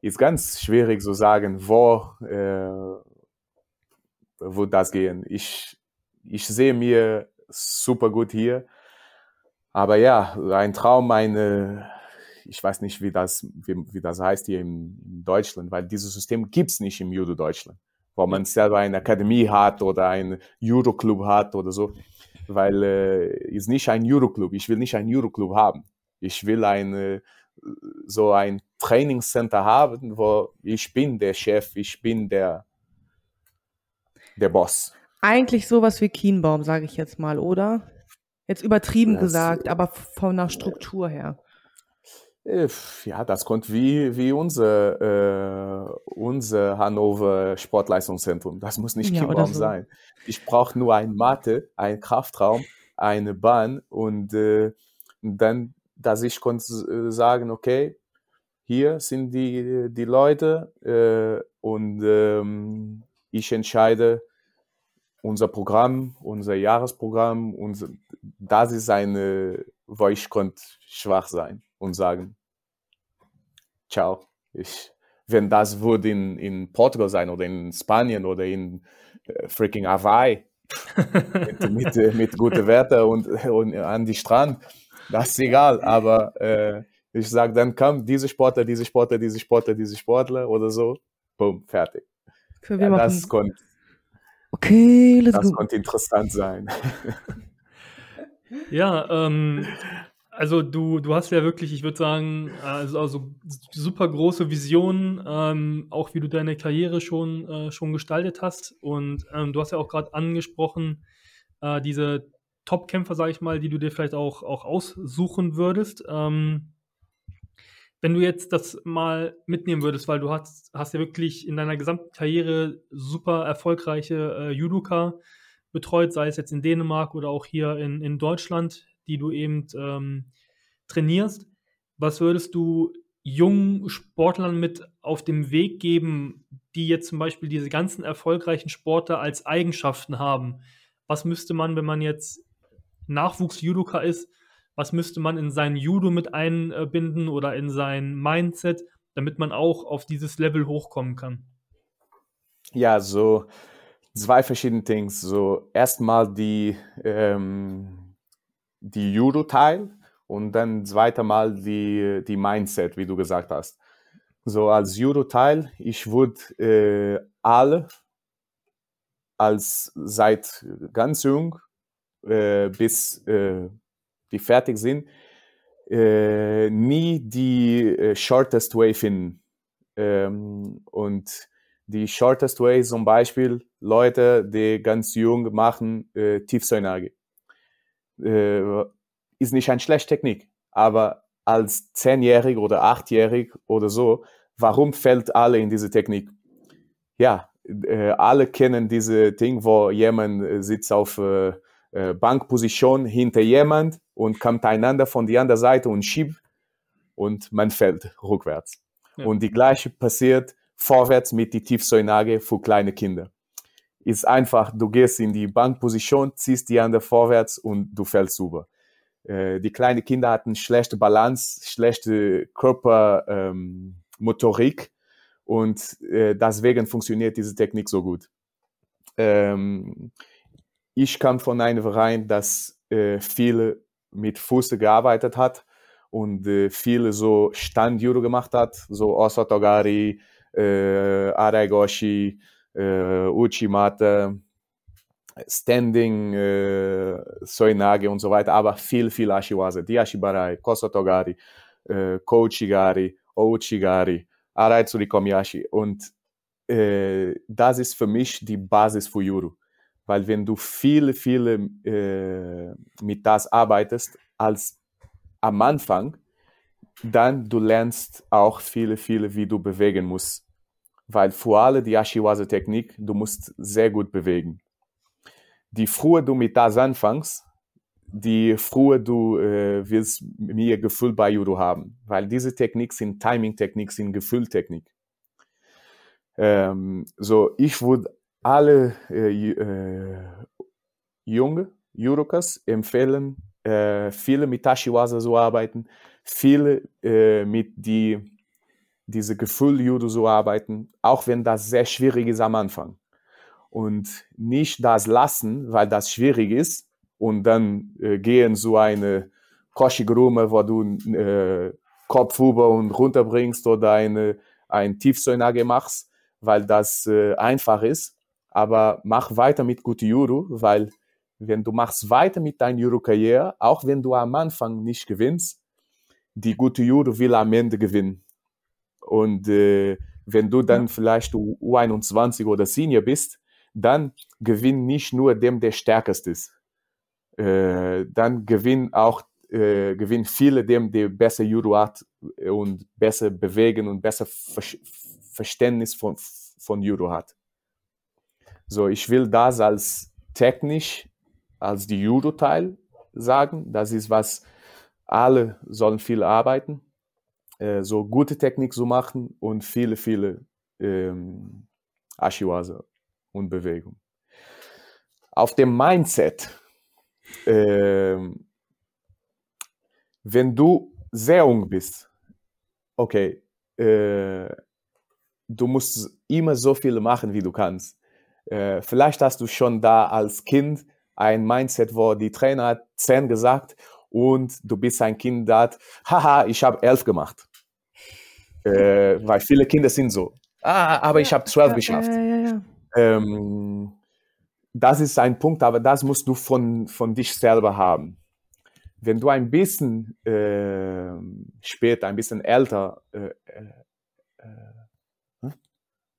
ist ganz schwierig zu sagen, wo, äh, wo das gehen. Ich, ich sehe mir super gut hier. Aber ja, ein Traum, eine, ich weiß nicht, wie das, wie, wie das heißt hier in, in Deutschland, weil dieses System gibt es nicht im Judo Deutschland, wo man selber eine Akademie hat oder einen Judo-Club hat oder so, weil äh, ist nicht ein Judo-Club. Ich will nicht ein Judo-Club haben. Ich will eine, so ein Trainingscenter haben, wo ich bin der Chef, ich bin der, der Boss. Eigentlich sowas wie Kienbaum, sage ich jetzt mal, oder? Jetzt übertrieben das, gesagt, aber von der Struktur her. Äh, ja, das kommt wie, wie unser, äh, unser Hannover Sportleistungszentrum. Das muss nicht ja, so. sein. Ich brauche nur ein Matte, einen Kraftraum, eine Bahn und äh, dann, dass ich konnte äh, sagen, okay, hier sind die, die Leute äh, und ähm, ich entscheide, unser Programm, unser Jahresprogramm, unser, das ist eine, wo ich konnte schwach sein und sagen, ciao. Ich, wenn das würde in, in Portugal sein oder in Spanien oder in äh, freaking Hawaii mit, mit, äh, mit guten Wetter und, und an die Strand, das ist egal, aber äh, ich sage dann, komm, diese Sportler, diese Sportler, diese Sportler, diese Sportler oder so, boom, fertig. Können wir ja, das konnte Okay, let's das go. könnte interessant sein. ja, ähm, also du, du hast ja wirklich, ich würde sagen, also, also super große Visionen, ähm, auch wie du deine Karriere schon, äh, schon gestaltet hast. Und ähm, du hast ja auch gerade angesprochen, äh, diese Top-Kämpfer, sage ich mal, die du dir vielleicht auch, auch aussuchen würdest. Ähm, wenn du jetzt das mal mitnehmen würdest, weil du hast, hast ja wirklich in deiner gesamten Karriere super erfolgreiche äh, Judoka betreut, sei es jetzt in Dänemark oder auch hier in, in Deutschland, die du eben ähm, trainierst. Was würdest du jungen Sportlern mit auf dem Weg geben, die jetzt zum Beispiel diese ganzen erfolgreichen Sportler als Eigenschaften haben? Was müsste man, wenn man jetzt Nachwuchs-Judoka ist, was müsste man in sein Judo mit einbinden oder in sein Mindset, damit man auch auf dieses Level hochkommen kann? Ja, so zwei verschiedene Dinge. So erstmal die, ähm, die Judo-Teil und dann zweiter Mal die, die Mindset, wie du gesagt hast. So als Judo-Teil, ich würde äh, alle als seit ganz jung äh, bis äh, die fertig sind, äh, nie die äh, shortest way finden. Ähm, und die shortest way zum Beispiel Leute, die ganz jung machen äh, Tiefseinlage. Äh, ist nicht eine schlechte Technik, aber als zehnjährig oder achtjährig oder so, warum fällt alle in diese Technik? Ja, äh, alle kennen diese Ding, wo jemand äh, sitzt auf äh, äh, Bankposition hinter jemand und kommt einander von der anderen Seite und schiebt und man fällt rückwärts. Ja. Und die gleiche passiert vorwärts mit die Tiefsäunage für kleine Kinder. Ist einfach, du gehst in die Bankposition, ziehst die andere vorwärts und du fällst super. Äh, die kleinen Kinder hatten schlechte Balance, schlechte Körpermotorik ähm, und äh, deswegen funktioniert diese Technik so gut. Ähm, ich kam von einem Verein, das äh, viele mit Fuß gearbeitet hat und äh, viele so Stand-Judo gemacht hat, so Osotogari, äh, Araigoshi, äh, Uchimata, Standing, äh, Soinage und so weiter, aber viel, viel Ashiwaza, die Ashibarai, Kosotogari, äh, Kochigari, Ouchigari, Arai Tsurikomiyashi und äh, das ist für mich die Basis für Judo. Weil wenn du viele, viele äh, mit das arbeitest als am Anfang, dann du lernst auch viele, viele, wie du bewegen musst. Weil für alle die Ashiwaza-Technik, du musst sehr gut bewegen. Die früher du mit das anfängst, die früher du äh, willst mehr Gefühl bei Judo haben, weil diese Technik sind Timing-Technik, sind Gefühltechnik. Ähm, so, ich würde alle äh, äh, junge Judokas empfehlen, äh, viele mit Tashiwaza zu arbeiten, viele äh, mit die, diese Gefühl Judo zu arbeiten, auch wenn das sehr schwierig ist am Anfang. Und nicht das lassen, weil das schwierig ist, und dann äh, gehen so eine Koshi-Grumme, wo du äh, Kopf über und runter bringst oder eine, ein Tiefsäunage machst, weil das äh, einfach ist. Aber mach weiter mit Gute Juro, weil wenn du machst weiter mit deiner Juro-Karriere, auch wenn du am Anfang nicht gewinnst, die Gute Juro will am Ende gewinnen. Und äh, wenn du dann vielleicht U21 oder Senior bist, dann gewinn nicht nur dem, der stärkst ist, äh, dann gewinnen auch äh, gewinnen viele dem, die besser Judo hat und besser bewegen und besser Ver Verständnis von, von Judo hat. So, ich will das als technisch, als die Judo-Teil sagen. Das ist was, alle sollen viel arbeiten, äh, so gute Technik zu machen und viele, viele ähm, Ashiwaza und Bewegung. Auf dem Mindset ähm, wenn du sehr jung bist, okay, äh, du musst immer so viel machen, wie du kannst. Äh, vielleicht hast du schon da als Kind ein Mindset, wo die Trainer hat 10 gesagt und du bist ein Kind, das, haha, ich habe 11 gemacht. Äh, weil viele Kinder sind so. Ah, aber ich habe 12 geschafft. Ja, ja, ja, ähm, das ist ein Punkt, aber das musst du von, von dich selber haben. Wenn du ein bisschen äh, später, ein bisschen älter, äh, äh, hm?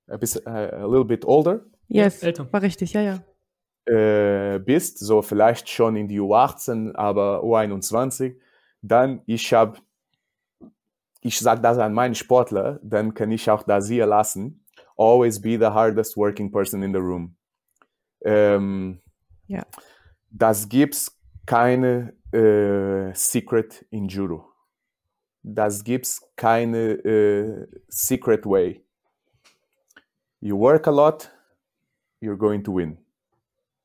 ein bisschen, äh, a little bit older, yes, älter. war richtig, ja, ja. Äh, bist, so vielleicht schon in die U18, aber U21, dann ich habe, ich sage das an meinen Sportler, dann kann ich auch das hier lassen. Always be the hardest working person in the room. Ähm, ja. Das gibt's keine äh, Secret in Judo. Das gibt's keine äh, Secret Way. You work a lot, you're going to win.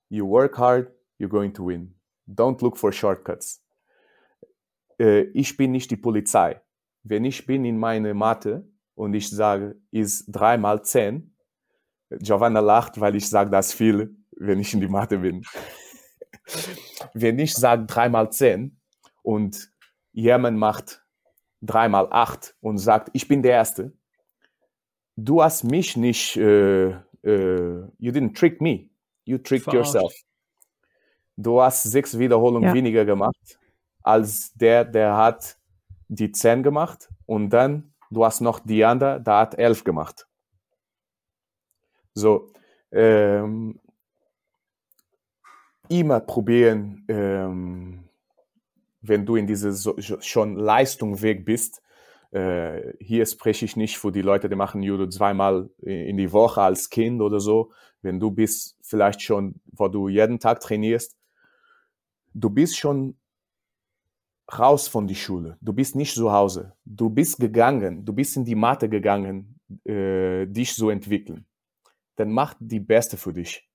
You work hard, you're going to win. Don't look for shortcuts. Äh, ich bin nicht die Polizei. Wenn ich bin in meine Mathe und ich sage, ist 3 mal 10, Giovanna lacht, weil ich sage das viel wenn ich in die Mathe bin. *laughs* wenn ich sage 3 mal 10 und jemand macht 3 mal 8 und sagt, ich bin der Erste, du hast mich nicht, äh, äh, you didn't trick me, you tricked Verarscht. yourself. Du hast sechs Wiederholungen ja. weniger gemacht als der, der hat die 10 gemacht und dann du hast noch die andere, der hat 11 gemacht. So, ähm, immer probieren, ähm, wenn du in diese so, schon Leistung weg bist. Äh, hier spreche ich nicht für die Leute, die machen Judo zweimal in die Woche als Kind oder so. Wenn du bist vielleicht schon, wo du jeden Tag trainierst, du bist schon raus von die Schule. Du bist nicht zu Hause. Du bist gegangen, du bist in die Mathe gegangen, äh, dich zu entwickeln. Dann mach die Beste für dich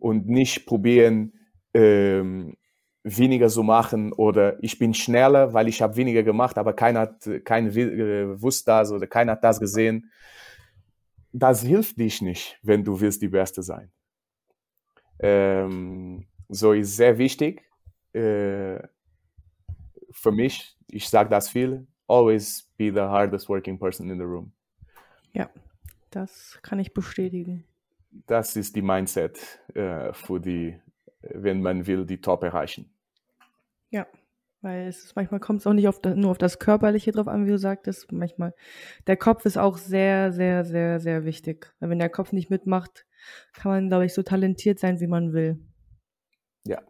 und nicht probieren, ähm, weniger zu machen oder ich bin schneller, weil ich habe weniger gemacht, aber keiner hat, keiner äh, das oder keiner hat das gesehen. Das hilft dich nicht, wenn du willst die Beste sein. Ähm, so ist sehr wichtig äh, für mich. Ich sage das viel. Always be the hardest working person in the room. Ja, das kann ich bestätigen das ist die Mindset äh, für die, wenn man will, die Top erreichen. Ja, weil es ist, manchmal kommt es auch nicht auf das, nur auf das Körperliche drauf an, wie du sagtest. Manchmal, der Kopf ist auch sehr, sehr, sehr, sehr wichtig. Weil wenn der Kopf nicht mitmacht, kann man, glaube ich, so talentiert sein, wie man will. Ja.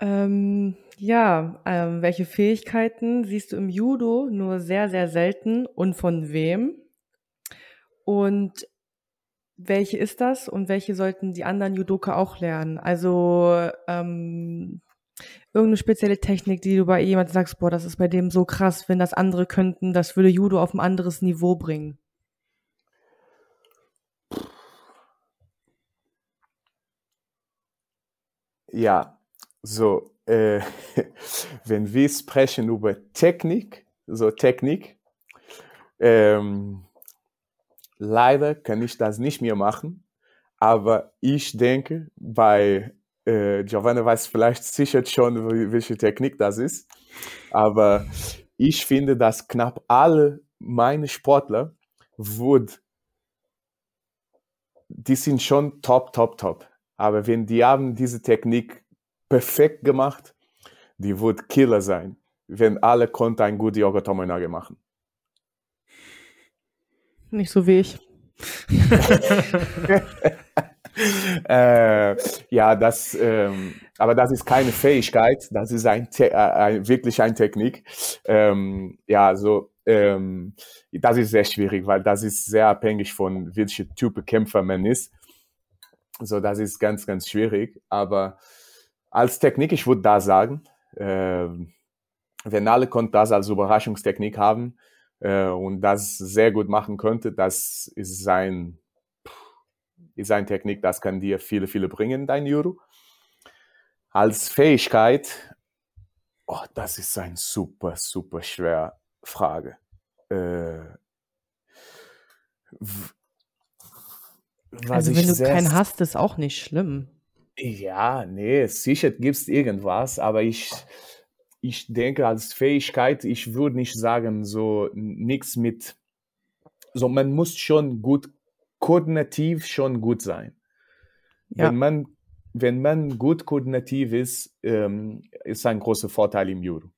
Ähm, ja, ähm, welche Fähigkeiten siehst du im Judo nur sehr, sehr selten und von wem? Und welche ist das und welche sollten die anderen Judoka auch lernen? Also ähm, irgendeine spezielle Technik, die du bei jemandem sagst, boah, das ist bei dem so krass, wenn das andere könnten, das würde Judo auf ein anderes Niveau bringen. Ja, so, äh, *laughs* wenn wir sprechen über Technik, so Technik, ähm, leider kann ich das nicht mehr machen, aber ich denke, bei äh, Giovanna weiß vielleicht sicher schon, welche Technik das ist, aber ich finde, dass knapp alle meine Sportler wurden, die sind schon top, top, top. Aber wenn die haben diese Technik perfekt gemacht, die wird Killer sein, wenn alle konnten ein gutes Yoga Tomoinage machen. Nicht so wie ich. *laughs* äh, ja, das, ähm, aber das ist keine Fähigkeit, das ist ein, äh, ein wirklich eine Technik. Ähm, ja, so, ähm, das ist sehr schwierig, weil das ist sehr abhängig von welcher Typ Kämpfer man ist. So, das ist ganz, ganz schwierig. Aber als Technik, ich würde da sagen, äh, wenn alle konnten das als Überraschungstechnik haben äh, und das sehr gut machen könnte, das ist sein, ist eine Technik, das kann dir viele, viele bringen, dein Judo. Als Fähigkeit, oh, das ist eine super, super schwere Frage. Äh, also wenn du keinen hast, ist auch nicht schlimm. Ja, nee, sicher gibt es irgendwas, aber ich, ich denke als Fähigkeit, ich würde nicht sagen, so nichts mit, so man muss schon gut, koordinativ schon gut sein. Ja. Wenn man, wenn man gut koordinativ ist, ähm, ist ein großer Vorteil im Judo.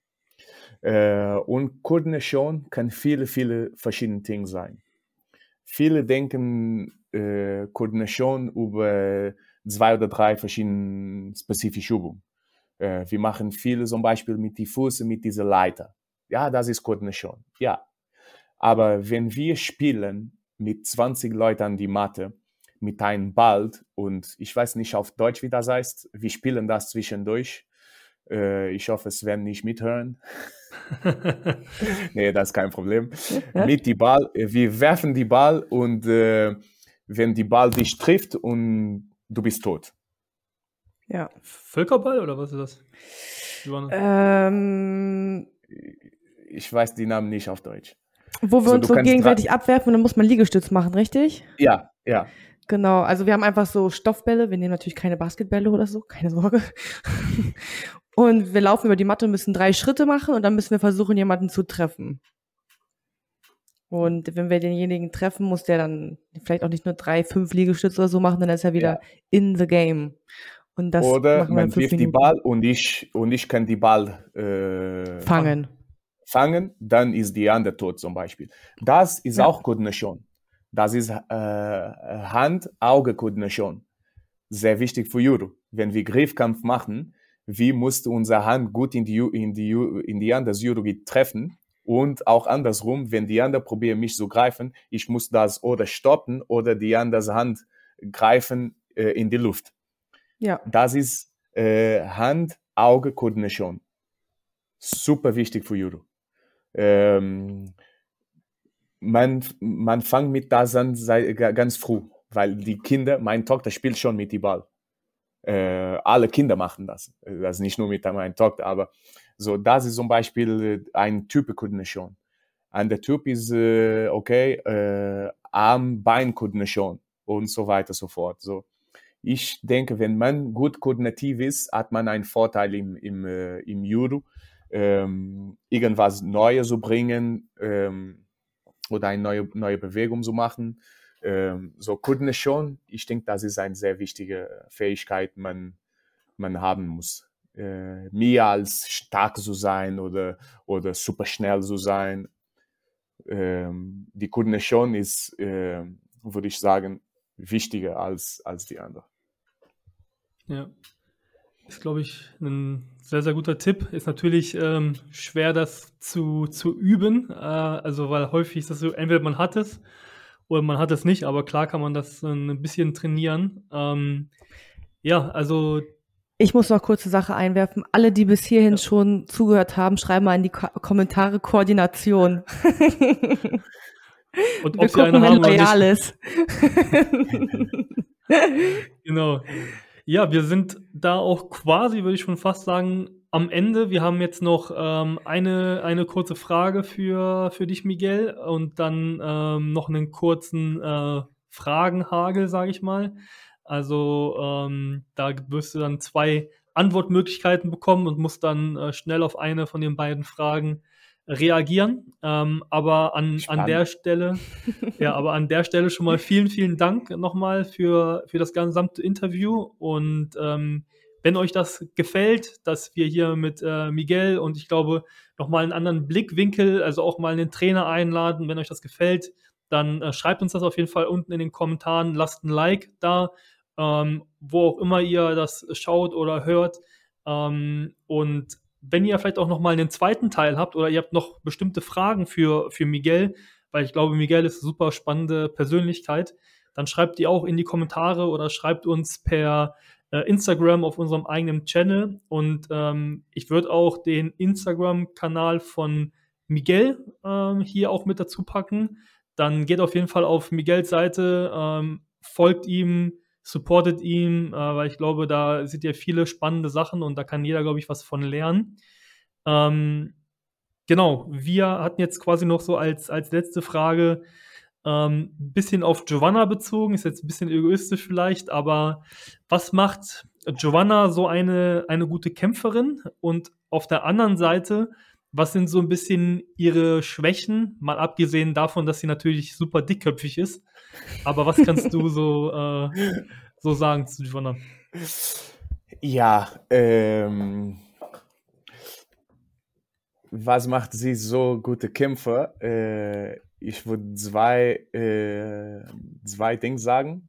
Äh, und Koordination kann viele, viele verschiedene Dinge sein. Viele denken äh, Koordination über zwei oder drei verschiedene spezifische Übungen. Äh, wir machen viele zum Beispiel mit die Füße, mit dieser Leiter. Ja, das ist Koordination. Ja. Aber wenn wir spielen mit 20 Leuten an die Matte, mit einem Ball und ich weiß nicht auf Deutsch, wie das heißt, wir spielen das zwischendurch. Äh, ich hoffe, es werden nicht mithören. *laughs* nee, das ist kein Problem. Mit die Ball, äh, wir werfen die Ball und äh, wenn die Ball dich trifft und du bist tot. Ja. Völkerball oder was ist das? Ähm, ich weiß die Namen nicht auf Deutsch. Wo wir also, uns so gegenseitig abwerfen und dann muss man Liegestütz machen, richtig? Ja, ja. Genau, also wir haben einfach so Stoffbälle, wir nehmen natürlich keine Basketbälle oder so, keine Sorge. *laughs* und wir laufen über die Matte und müssen drei Schritte machen und dann müssen wir versuchen, jemanden zu treffen. Und wenn wir denjenigen treffen, muss der dann vielleicht auch nicht nur drei, fünf Liegestütze oder so machen, dann ist er wieder ja. in the game. Und das oder man wirft die Ball und ich, und ich kann die Ball äh, fangen. fangen, dann ist die andere tot zum Beispiel. Das ist ja. auch Koordination. Das ist äh, Hand-Auge-Koordination. Sehr wichtig für Judo. Wenn wir Griffkampf machen, wie muss unsere Hand gut in die, in die, in die andere Judo treffen und auch andersrum, wenn die andere probieren, mich zu greifen, ich muss das oder stoppen oder die andere Hand greifen äh, in die Luft. Ja. Das ist äh, Hand-Auge-Koordination. Super wichtig für Judo. Ähm, man, man fängt mit das an ganz früh, weil die Kinder, mein Tochter spielt schon mit dem Ball. Äh, alle Kinder machen das. Das ist nicht nur mit meiner Tochter, aber so, das ist zum Beispiel äh, ein Typ Koordination. Und der Typ ist, äh, okay, äh, Arm-Bein-Koordination und so weiter so fort. So, ich denke, wenn man gut koordinativ ist, hat man einen Vorteil im, im, äh, im Judo, ähm, irgendwas Neues zu bringen ähm, oder eine neue, neue Bewegung zu machen. Ähm, so Koordination, ich denke, das ist eine sehr wichtige Fähigkeit, man man haben muss äh, mehr als stark zu sein oder, oder super schnell zu sein. Ähm, die Koordination ist, äh, würde ich sagen, wichtiger als, als die andere. Ja, ist, glaube ich, ein sehr, sehr guter Tipp. Ist natürlich ähm, schwer, das zu, zu üben. Äh, also, weil häufig ist das so, entweder man hat es oder man hat es nicht, aber klar kann man das ein bisschen trainieren. Ähm, ja, also ich muss noch kurze Sache einwerfen. Alle, die bis hierhin ja. schon zugehört haben, schreiben mal in die Ko Kommentare Koordination. *laughs* Und ob Wir sie eine haben loyal ist. *laughs* *laughs* genau. Ja, wir sind da auch quasi, würde ich schon fast sagen, am Ende. Wir haben jetzt noch ähm, eine, eine kurze Frage für, für dich, Miguel, und dann ähm, noch einen kurzen äh, Fragenhagel, sage ich mal. Also ähm, da wirst du dann zwei Antwortmöglichkeiten bekommen und musst dann äh, schnell auf eine von den beiden Fragen reagieren. Ähm, aber an, an der Stelle, ja, *laughs* aber an der Stelle schon mal vielen, vielen Dank nochmal für, für das gesamte Interview. Und ähm, wenn euch das gefällt, dass wir hier mit äh, Miguel und ich glaube nochmal einen anderen Blickwinkel, also auch mal einen Trainer einladen, wenn euch das gefällt, dann äh, schreibt uns das auf jeden Fall unten in den Kommentaren, lasst ein Like da ähm, wo auch immer ihr das schaut oder hört. Ähm, und wenn ihr vielleicht auch noch mal einen zweiten Teil habt oder ihr habt noch bestimmte Fragen für, für Miguel, weil ich glaube, Miguel ist eine super spannende Persönlichkeit, dann schreibt die auch in die Kommentare oder schreibt uns per äh, Instagram auf unserem eigenen Channel. Und ähm, ich würde auch den Instagram-Kanal von Miguel ähm, hier auch mit dazu packen. Dann geht auf jeden Fall auf Miguels Seite, ähm, folgt ihm, supportet ihn, äh, weil ich glaube, da sind ja viele spannende Sachen und da kann jeder, glaube ich, was von lernen. Ähm, genau, wir hatten jetzt quasi noch so als, als letzte Frage ein ähm, bisschen auf Giovanna bezogen, ist jetzt ein bisschen egoistisch vielleicht, aber was macht Giovanna so eine, eine gute Kämpferin? Und auf der anderen Seite, was sind so ein bisschen ihre Schwächen, mal abgesehen davon, dass sie natürlich super dickköpfig ist? Aber was kannst du so, *laughs* äh, so sagen zu Giovanna? Ja, ähm, was macht sie so gute Kämpfer? Äh, ich würde zwei, äh, zwei Dinge sagen.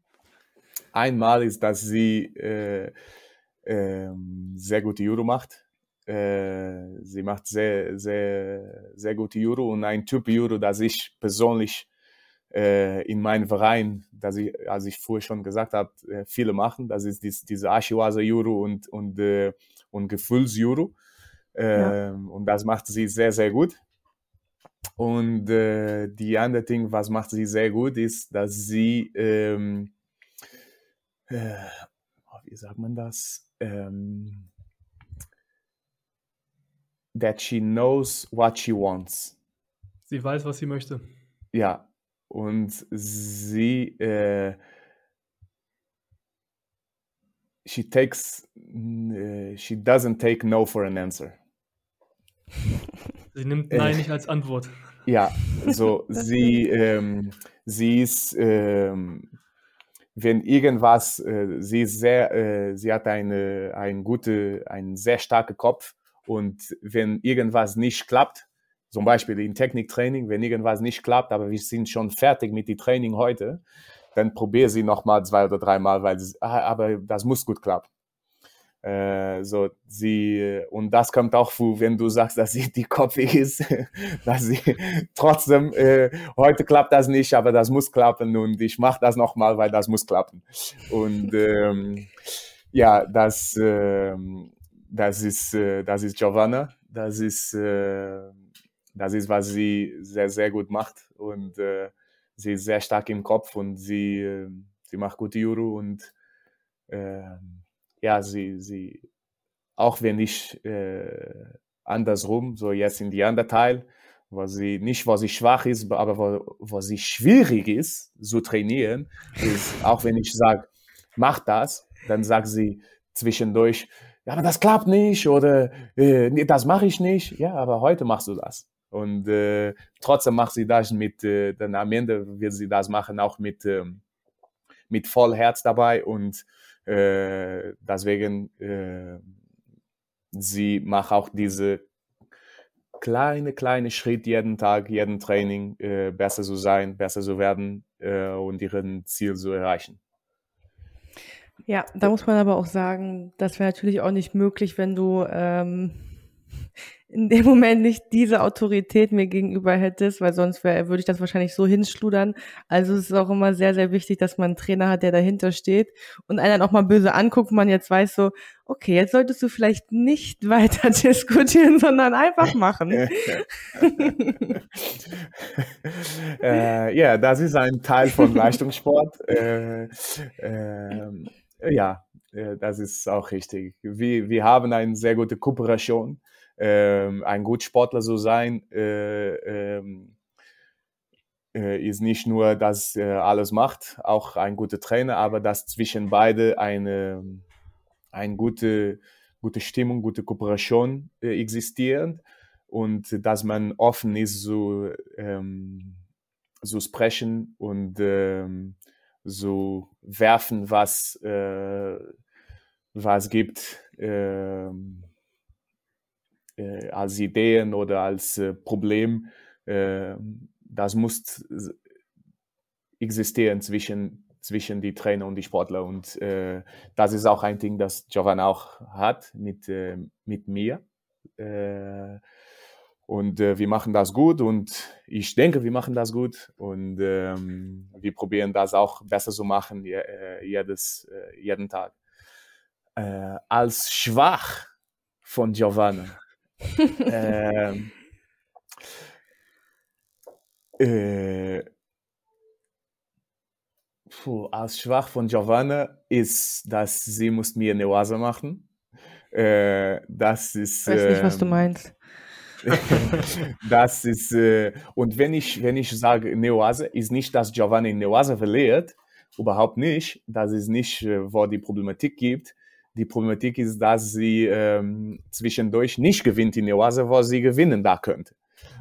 Einmal ist, dass sie äh, ähm, sehr gute Judo macht. Äh, sie macht sehr, sehr, sehr gute Judo und ein Typ Judo, das ich persönlich äh, in meinem Verein, dass ich, als ich vorher schon gesagt habe, äh, viele machen. Das ist dies, diese Ashiwaza Juro und, und, äh, und Gefühlsjuro. Ja. Ähm, und das macht sie sehr, sehr gut. Und äh, die andere Ding, was macht sie sehr gut, ist, dass sie, ähm, äh, wie sagt man das? Ähm, that she knows what she wants. Sie weiß, was sie möchte. Ja, und sie äh, she takes äh, she doesn't take no for an answer. Sie nimmt Nein äh, nicht als Antwort. Ja, so sie ähm, sie ist ähm, wenn irgendwas äh, sie ist sehr äh, sie hat eine ein gute einen sehr starken Kopf und wenn irgendwas nicht klappt zum Beispiel im Techniktraining, wenn irgendwas nicht klappt, aber wir sind schon fertig mit dem Training heute, dann probiere sie nochmal zwei oder dreimal, weil das, ah, aber das muss gut klappen. Äh, so sie und das kommt auch vor, wenn du sagst, dass sie die kopfig ist, *laughs* dass sie trotzdem äh, heute klappt das nicht, aber das muss klappen und ich mache das nochmal, weil das muss klappen. Und ähm, ja, das äh, das ist äh, das ist Giovanna, das ist äh, das ist, was sie sehr, sehr gut macht. Und äh, sie ist sehr stark im Kopf und sie, äh, sie macht gute Juro und äh, ja, sie, sie, auch wenn ich äh, andersrum, so jetzt in die andere Teil, wo sie nicht, wo sie schwach ist, aber wo, wo sie schwierig ist zu trainieren, ist, auch wenn ich sage, mach das, dann sagt sie zwischendurch, ja, aber das klappt nicht oder äh, das mache ich nicht. Ja, aber heute machst du das. Und äh, trotzdem macht sie das mit, äh, dann am Ende wird sie das machen, auch mit, äh, mit voll Herz dabei. Und äh, deswegen, äh, sie macht auch diese kleine, kleine Schritt jeden Tag, jeden Training, äh, besser zu sein, besser zu werden äh, und ihren Ziel zu erreichen. Ja, da muss man aber auch sagen, das wäre natürlich auch nicht möglich, wenn du ähm, *laughs* in dem Moment nicht diese Autorität mir gegenüber hättest, weil sonst wär, würde ich das wahrscheinlich so hinschludern. Also es ist auch immer sehr, sehr wichtig, dass man einen Trainer hat, der dahinter steht und einen dann auch mal böse anguckt, man jetzt weiß so, okay, jetzt solltest du vielleicht nicht *laughs* weiter diskutieren, sondern einfach machen. *laughs* äh, ja, das ist ein Teil von Leistungssport. äh, äh, ja, äh, das ist auch richtig. Wir, wir haben eine sehr gute Kooperation ähm, ein guter Sportler zu sein, äh, ähm, äh, ist nicht nur, dass er alles macht, auch ein guter Trainer, aber dass zwischen beide eine, eine gute, gute Stimmung, gute Kooperation äh, existiert und dass man offen ist zu, ähm, zu sprechen und ähm, zu werfen, was, äh, was gibt. Ähm, äh, als Ideen oder als äh, Problem, äh, das muss existieren zwischen, zwischen die Trainer und die Sportler. Und äh, das ist auch ein Ding, das Giovanna auch hat mit, äh, mit mir. Äh, und wir machen das gut und ich denke, wir machen das gut und ähm, wir probieren das auch besser zu machen jedes, jeden Tag. als schwach von Giovanna *laughs* ähm, äh, puh, als schwach von Giovanna ist, dass sie muss mir eine Oase machen. Äh, das ist. Ich weiß nicht, was du ähm, meinst. *laughs* das ist, äh, und wenn ich, wenn ich sage Neoase, ist nicht, dass Giovanni Neoase verliert, überhaupt nicht. Das ist nicht, äh, wo die Problematik gibt. Die Problematik ist, dass sie ähm, zwischendurch nicht gewinnt in Oase, wo sie gewinnen da könnte.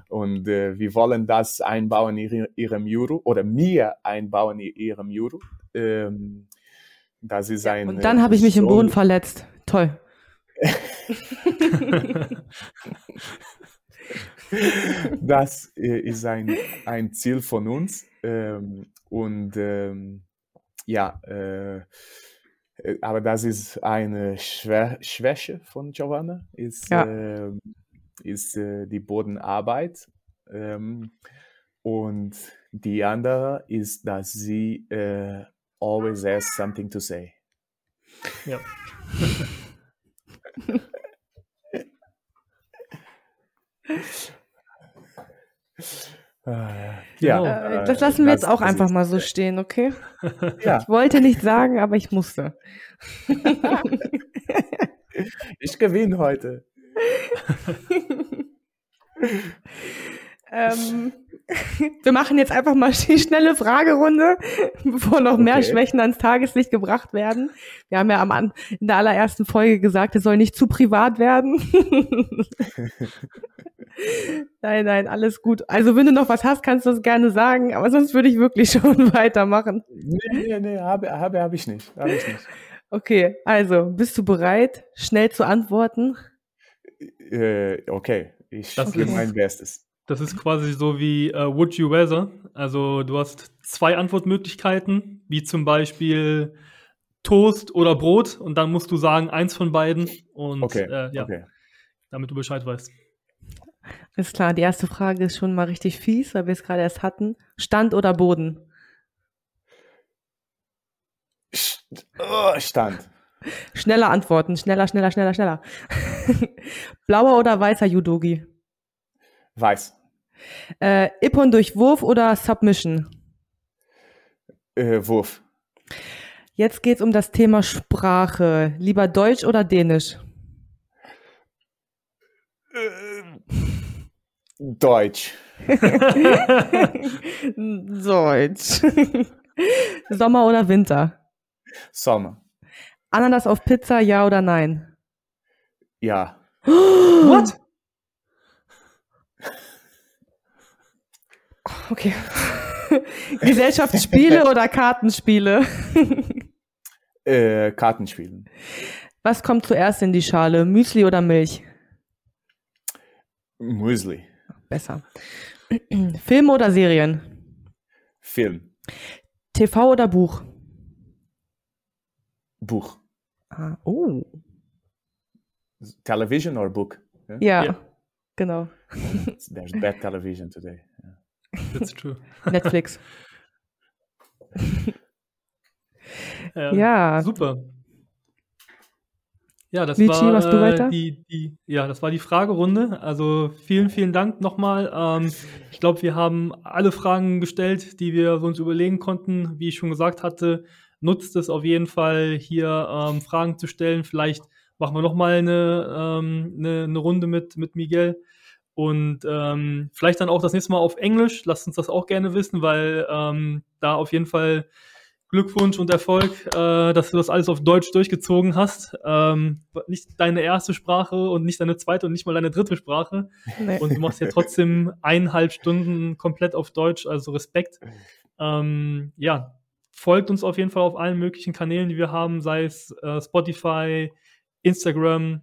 Und äh, wir wollen das einbauen in ihrem Euro oder mir einbauen in ihrem Euro. Ähm, das ist ein. Und dann habe ich mich im Boden verletzt. Toll. *laughs* das äh, ist ein, ein Ziel von uns. Ähm, und ähm, ja, äh, äh, aber das ist eine Schwä Schwäche von Giovanna, ist, ja. äh, ist äh, die Bodenarbeit. Ähm, und die andere ist, dass sie äh, always has something to say. Ja. *laughs* Äh, ja, äh, das lassen wir jetzt auch einfach mal so stehen, okay? Ja. Ich wollte nicht sagen, aber ich musste. ich gewinne heute. *laughs* ähm, *laughs* wir machen jetzt einfach mal die schnelle Fragerunde, *laughs* bevor noch mehr Schwächen ans Tageslicht gebracht werden. Wir haben ja am, in der allerersten Folge gesagt, es soll nicht zu privat werden. *laughs* nein, nein, alles gut. Also wenn du noch was hast, kannst du es gerne sagen, aber sonst würde ich wirklich schon weitermachen. Nee, nee, nee, habe, habe, habe ich nicht. Habe ich nicht. Okay, also bist du bereit, schnell zu antworten? Äh, okay, ich gebe mein Bestes. Das ist quasi so wie uh, Would You Rather. Also du hast zwei Antwortmöglichkeiten, wie zum Beispiel Toast oder Brot und dann musst du sagen, eins von beiden und okay, äh, ja, okay. damit du Bescheid weißt. Ist klar, die erste Frage ist schon mal richtig fies, weil wir es gerade erst hatten. Stand oder Boden? Oh, Stand. Schneller antworten, schneller, schneller, schneller, schneller. *laughs* Blauer oder weißer Judogi? Weiß. Äh, Ippon durch Wurf oder Submission? Äh, Wurf. Jetzt geht es um das Thema Sprache. Lieber Deutsch oder Dänisch? Äh, Deutsch. *laughs* Deutsch. *laughs* Sommer oder Winter? Sommer. Ananas auf Pizza, ja oder nein? Ja. *gasps* What? Okay. *laughs* Gesellschaftsspiele oder Kartenspiele? äh, Kartenspielen. Was kommt zuerst in die Schale? Müsli oder Milch? Müsli. Besser. *clears throat* Filme oder Serien? Film. TV oder Buch? Buch. Ah, oh. Television oder Book? Ja. ja. Genau. There's bad television today. Yeah. *laughs* That's true. *laughs* Netflix. ja, *laughs* Ja. Super. Ja, das Lichi, war äh, die, die, ja, das war die Fragerunde. Also vielen, vielen Dank nochmal. Ähm, ich glaube, wir haben alle Fragen gestellt, die wir uns überlegen konnten. Wie ich schon gesagt hatte, nutzt es auf jeden Fall, hier ähm, Fragen zu stellen. Vielleicht machen wir nochmal eine, ähm, eine, eine Runde mit, mit Miguel. Und ähm, vielleicht dann auch das nächste Mal auf Englisch. Lasst uns das auch gerne wissen, weil ähm, da auf jeden Fall Glückwunsch und Erfolg, äh, dass du das alles auf Deutsch durchgezogen hast. Ähm, nicht deine erste Sprache und nicht deine zweite und nicht mal deine dritte Sprache. *laughs* Nee. Und du machst ja trotzdem eineinhalb Stunden komplett auf Deutsch, also Respekt. Ähm, ja, folgt uns auf jeden Fall auf allen möglichen Kanälen, die wir haben, sei es äh, Spotify, Instagram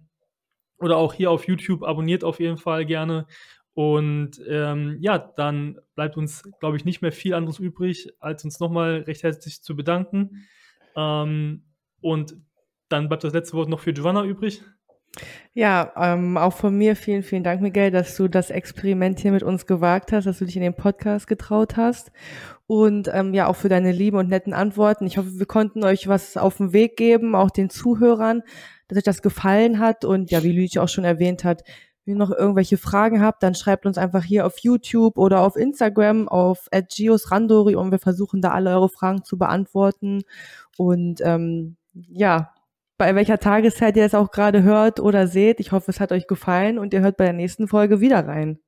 oder auch hier auf YouTube. Abonniert auf jeden Fall gerne. Und ähm, ja, dann bleibt uns, glaube ich, nicht mehr viel anderes übrig, als uns nochmal recht herzlich zu bedanken. Ähm, und dann bleibt das letzte Wort noch für Giovanna übrig. Ja, ähm, auch von mir vielen, vielen Dank, Miguel, dass du das Experiment hier mit uns gewagt hast, dass du dich in den Podcast getraut hast. Und ähm, ja auch für deine lieben und netten Antworten. Ich hoffe, wir konnten euch was auf den Weg geben, auch den Zuhörern, dass euch das gefallen hat. Und ja, wie Luigi auch schon erwähnt hat, wenn ihr noch irgendwelche Fragen habt, dann schreibt uns einfach hier auf YouTube oder auf Instagram auf @giosrandori und wir versuchen da alle eure Fragen zu beantworten. Und ähm, ja, bei welcher Tageszeit ihr es auch gerade hört oder seht. Ich hoffe, es hat euch gefallen und ihr hört bei der nächsten Folge wieder rein.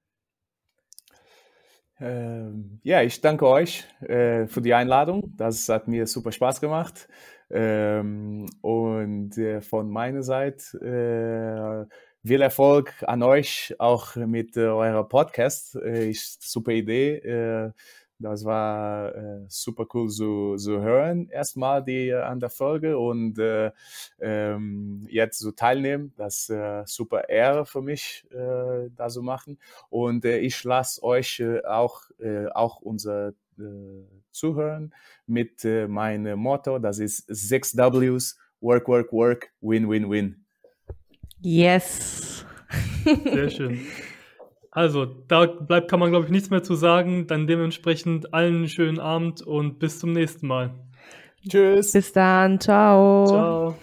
Ähm, ja, ich danke euch äh, für die Einladung. Das hat mir super Spaß gemacht. Ähm, und äh, von meiner Seite äh, viel Erfolg an euch auch mit äh, eurer Podcast. Äh, ist super Idee. Das war äh, super cool zu, zu hören, erstmal die äh, an der Folge und äh, ähm, jetzt zu teilnehmen. Das ist äh, super Ehre für mich, äh, da zu machen. Und äh, ich lasse euch äh, auch, äh, auch unser äh, Zuhören mit äh, meinem Motto, das ist sechs Ws, Work, Work, Work, Win, Win, Win. Yes. Sehr schön. *laughs* Also, da bleibt, kann man, glaube ich, nichts mehr zu sagen. Dann dementsprechend allen einen schönen Abend und bis zum nächsten Mal. Tschüss. Bis dann. Ciao. Ciao.